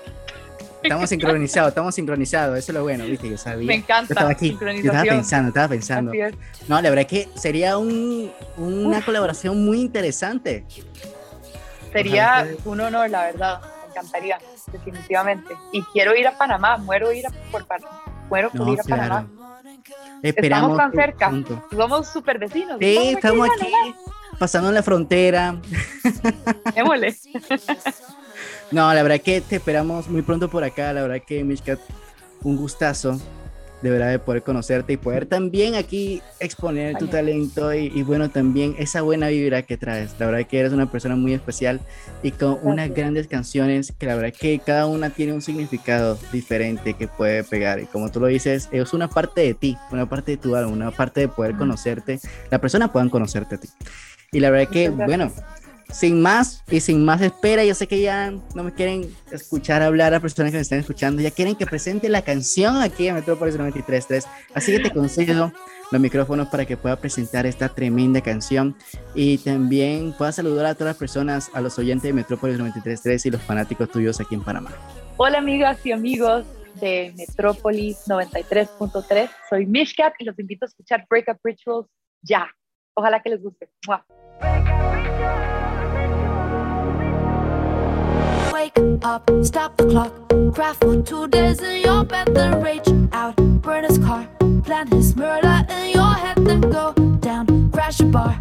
Estamos sincronizados, estamos sincronizados. Eso es lo bueno, ¿viste? Yo sabía. Me encanta, Yo estaba aquí. Yo estaba pensando, estaba pensando. Es. No, la verdad es que sería un, una colaboración muy interesante. Sería un honor, la verdad. Me encantaría, definitivamente. Y quiero ir a Panamá, muero ir a, por, muero por No, ir a Panamá. Esperamos Estamos tan cerca, somos súper vecinos. Sí, estamos aquí Pasando la frontera. (laughs) Démosle. (laughs) No, la verdad que te esperamos muy pronto por acá. La verdad que, Mishkat, un gustazo de verdad de poder conocerte y poder también aquí exponer tu talento y, y bueno, también esa buena vibra que traes. La verdad que eres una persona muy especial y con unas grandes canciones que la verdad que cada una tiene un significado diferente que puede pegar. Y como tú lo dices, es una parte de ti, una parte de tu alma, una parte de poder conocerte, la persona puedan conocerte a ti. Y la verdad que, Muchas bueno, sin más y sin más espera, yo sé que ya no me quieren escuchar hablar a personas que me están escuchando, ya quieren que presente la canción aquí en Metrópolis 93.3, así que te concedo los micrófonos para que pueda presentar esta tremenda canción y también pueda saludar a todas las personas, a los oyentes de Metrópolis 93.3 y los fanáticos tuyos aquí en Panamá. Hola amigas y amigos de Metrópolis 93.3. Soy Mishkat y los invito a escuchar Breakup Rituals ya. Ojalá que les guste. ¡Mua! Wake up, stop the clock. Cry for two days in your bed, then rage out. Burn his car, plan his murder in your head, then go down. Crash a bar,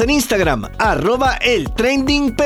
En Instagram, arroba el trending.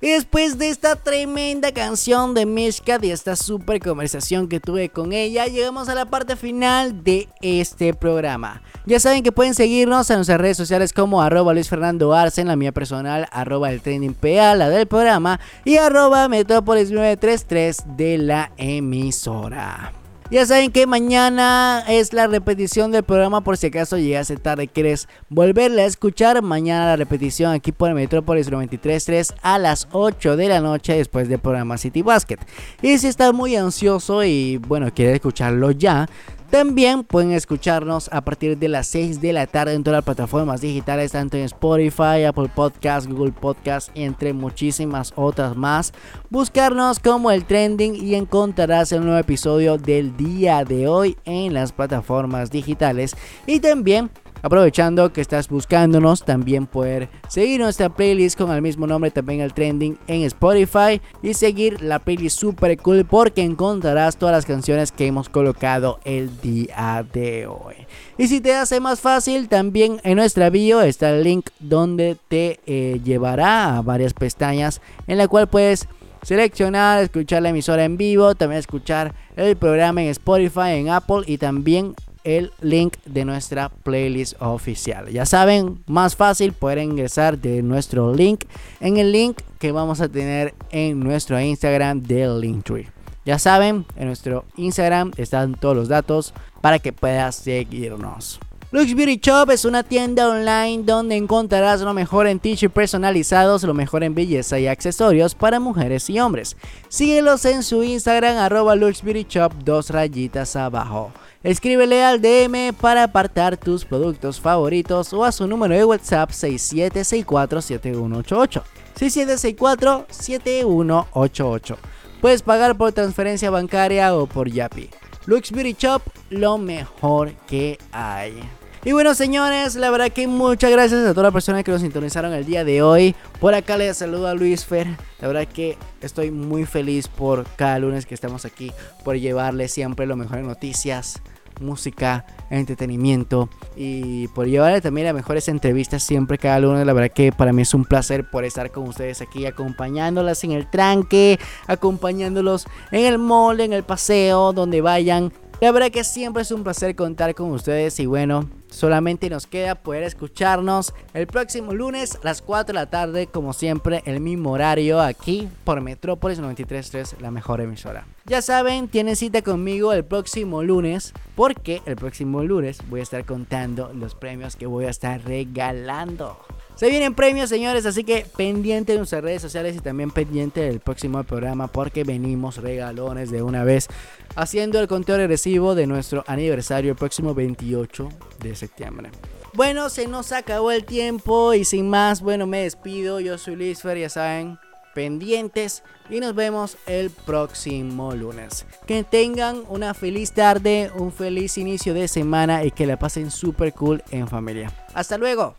Y después de esta tremenda canción de Mishka, de esta super conversación que tuve con ella, llegamos a la parte final de este programa. Ya saben que pueden seguirnos en nuestras redes sociales como arroba Luis Fernando Arce, la mía personal, arroba el trending PA, la del programa, y arroba Metrópolis 933 de la emisora. Ya saben que mañana es la repetición del programa por si acaso llegaste tarde quieres volverla a escuchar. Mañana la repetición aquí por Metrópolis 93.3 a las 8 de la noche después del programa City Basket. Y si estás muy ansioso y bueno, quieres escucharlo ya, también pueden escucharnos a partir de las 6 de la tarde en todas las plataformas digitales, tanto en Spotify, Apple Podcast, Google Podcast, entre muchísimas otras más. Buscarnos como el trending y encontrarás el nuevo episodio del día de hoy en las plataformas digitales. Y también Aprovechando que estás buscándonos, también poder seguir nuestra playlist con el mismo nombre, también el trending en Spotify y seguir la playlist super cool porque encontrarás todas las canciones que hemos colocado el día de hoy. Y si te hace más fácil, también en nuestra bio está el link donde te eh, llevará a varias pestañas en la cual puedes seleccionar, escuchar la emisora en vivo, también escuchar el programa en Spotify, en Apple y también el link de nuestra playlist oficial. Ya saben, más fácil poder ingresar de nuestro link en el link que vamos a tener en nuestro Instagram del Linktree. Ya saben, en nuestro Instagram están todos los datos para que puedas seguirnos. Lux Beauty Shop es una tienda online donde encontrarás lo mejor en t-shirts personalizados, lo mejor en belleza y accesorios para mujeres y hombres. Síguelos en su Instagram arroba Lux Beauty Shop dos rayitas abajo. Escríbele al DM para apartar tus productos favoritos o a su número de WhatsApp 67647188. 67647188. Puedes pagar por transferencia bancaria o por Yapi. Lux Beauty Shop, lo mejor que hay. Y bueno, señores, la verdad que muchas gracias a todas las personas que nos sintonizaron el día de hoy. Por acá les saludo a Luis Fer. La verdad que estoy muy feliz por cada lunes que estamos aquí, por llevarles siempre lo mejor en noticias, música, entretenimiento y por llevarle también las mejores entrevistas siempre cada lunes. La verdad que para mí es un placer por estar con ustedes aquí acompañándolas en el tranque, acompañándolos en el mall, en el paseo, donde vayan. La verdad que siempre es un placer contar con ustedes y bueno, solamente nos queda poder escucharnos el próximo lunes a las 4 de la tarde, como siempre, el mismo horario aquí por Metrópolis 93.3, la mejor emisora. Ya saben, tienen cita conmigo el próximo lunes, porque el próximo lunes voy a estar contando los premios que voy a estar regalando. Se vienen premios, señores, así que pendiente de nuestras redes sociales y también pendiente del próximo programa porque venimos regalones de una vez haciendo el conteo regresivo de nuestro aniversario el próximo 28 de septiembre. Bueno, se nos acabó el tiempo y sin más, bueno, me despido. Yo soy Luis Fer, ya saben, pendientes y nos vemos el próximo lunes. Que tengan una feliz tarde, un feliz inicio de semana y que la pasen super cool en familia. Hasta luego.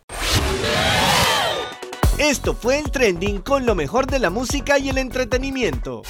Esto fue el trending con lo mejor de la música y el entretenimiento.